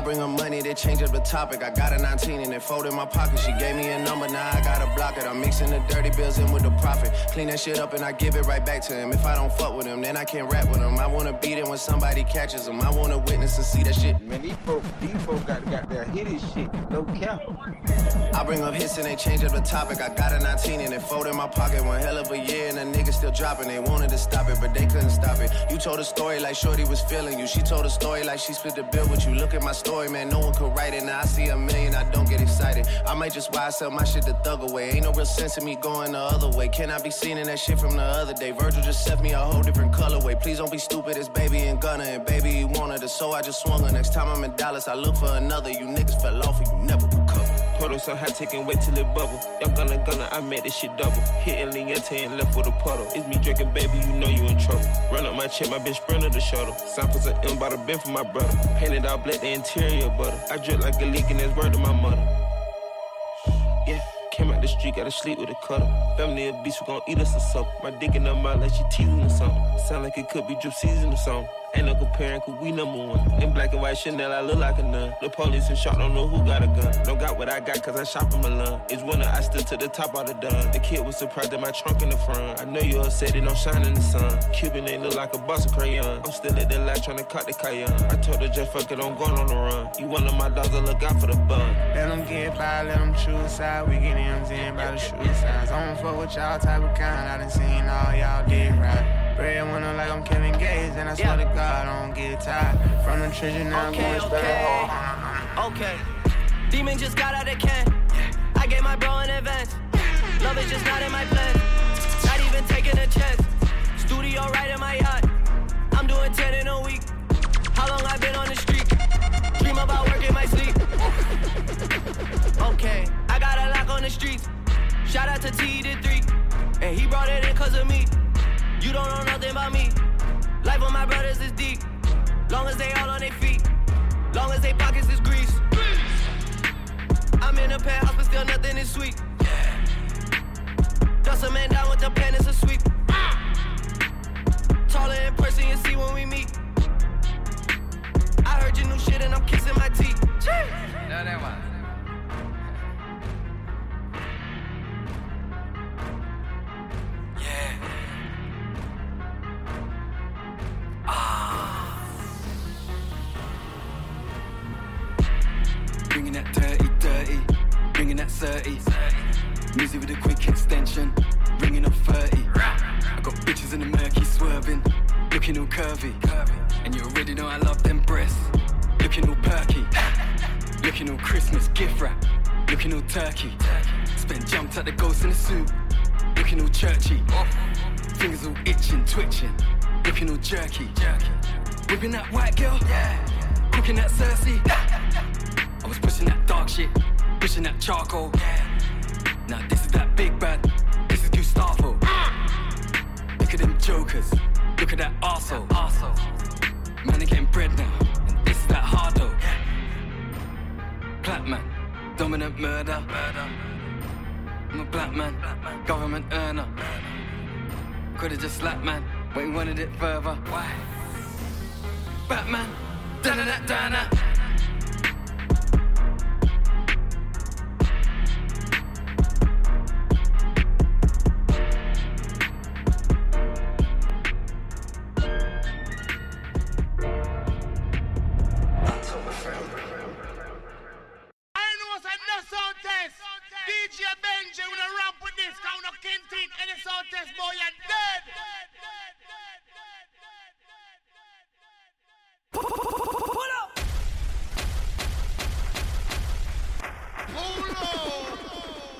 Bring her money they change up the topic. I got a 19 and it fold in my pocket. She gave me a number, now I gotta block it. I'm mixing the dirty bills in with the profit. Clean that shit up and I give it right back to him. If I don't fuck with him, then I can't rap with him. I wanna beat him when somebody catches him. I wanna witness and see that shit. Man, these folk, these folk got, got their hit shit. No cap. I bring up hits and they change up the topic. I got a 19 and it fold in my pocket. One hell of a year and the nigga still dropping. They wanted to stop it, but they couldn't stop it. You told a story like Shorty was feeling you. She told a story like she split the bill with you. Look at my story, man. No one could write it. Now I see a million, I don't get excited. I might just why sell my shit to thug away. Ain't no real sense in me going the other way. Can I be seen in that shit from the other day? Virgil just set me a whole different colorway. Please don't be stupid, it's baby and Gunna. And baby, he wanted it, so I just swung her. Next time I'm in Dallas, I look for another. You niggas fell off and you never recover. Puddle so high, taking wait till it bubble. Y'all gonna gonna, I made this shit double. Hitting Liente and left with a puddle. It's me drinking, baby, you know you in trouble. Run up my chip, my bitch sprinter the shuttle. Samples of M by the bin for my brother. Painted all black, the interior butter. I drip like a leak and it's word to my mother. Yeah. Came out the street, gotta sleep with a cutter. Family of beast, we gon' eat us a something. My dick in her mouth like she teasing or something. Sound like it could be drip season or something. Ain't no comparing, cause we number one. In black and white Chanel, I look like a nun. The police and shot don't know who got a gun. Don't got what I got, cause I shop in Milan. It's winter, I stood to the top of the done. The kid was surprised at my trunk in the front. I know you all said it don't shine in the sun. Cuban ain't look like a bus of crayon. I'm still at the light trying to cut the cayenne. I told her just fuck it, I'm going on the run. You one of my dogs, I look out for the bun. Let them get by, let them choose side. We get M's in by the shoe size. I don't fuck with y'all type of kind. I done seen all y'all did right. Bread winner like I'm Kevin Gates, and I swear to God, I don't get tired. From the treasure, now Okay, I'm going okay. Okay. Demon just got out of can. I gave my bro an advance. Love is just not in my plan. Not even taking a chance. Studio right in my yacht. I'm doing 10 in a week. How long I been on the street? Dream about work in my sleep. Okay, I got a lock on the streets. Shout out to T did three. And he brought it in cause of me. You don't know nothing about me. Life of my brothers is deep. Long as they all on their feet. Long as they pockets is grease. I'm in a penthouse, but still nothing is sweet. Dust a man down with the pen, it's a sweep. Taller in person, you see when we meet. I heard your new shit and I'm kissing my teeth. No, that one. Suit, looking all churchy. Fingers all itching, twitching, looking all jerky. Whipping that white girl, cooking that Cersei. I was pushing that dark shit, pushing that charcoal. Now this is that big bad, this is Gustavo. Look at them jokers, look at that arsehole. Man, they getting bread now, and this is that hardo. Clapman, dominant murder. murder. I'm a black man, government earner. Could've just slapped man, but he wanted it further. Why? Batman, dana dana dana. I Test, boy, you're dead. Pull up. Pull up.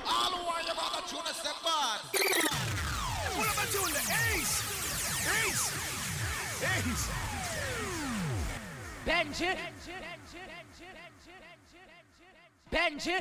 All who are you tune them bad. Pull up and tune the Ace. Ace. Ace. Benji. Benji.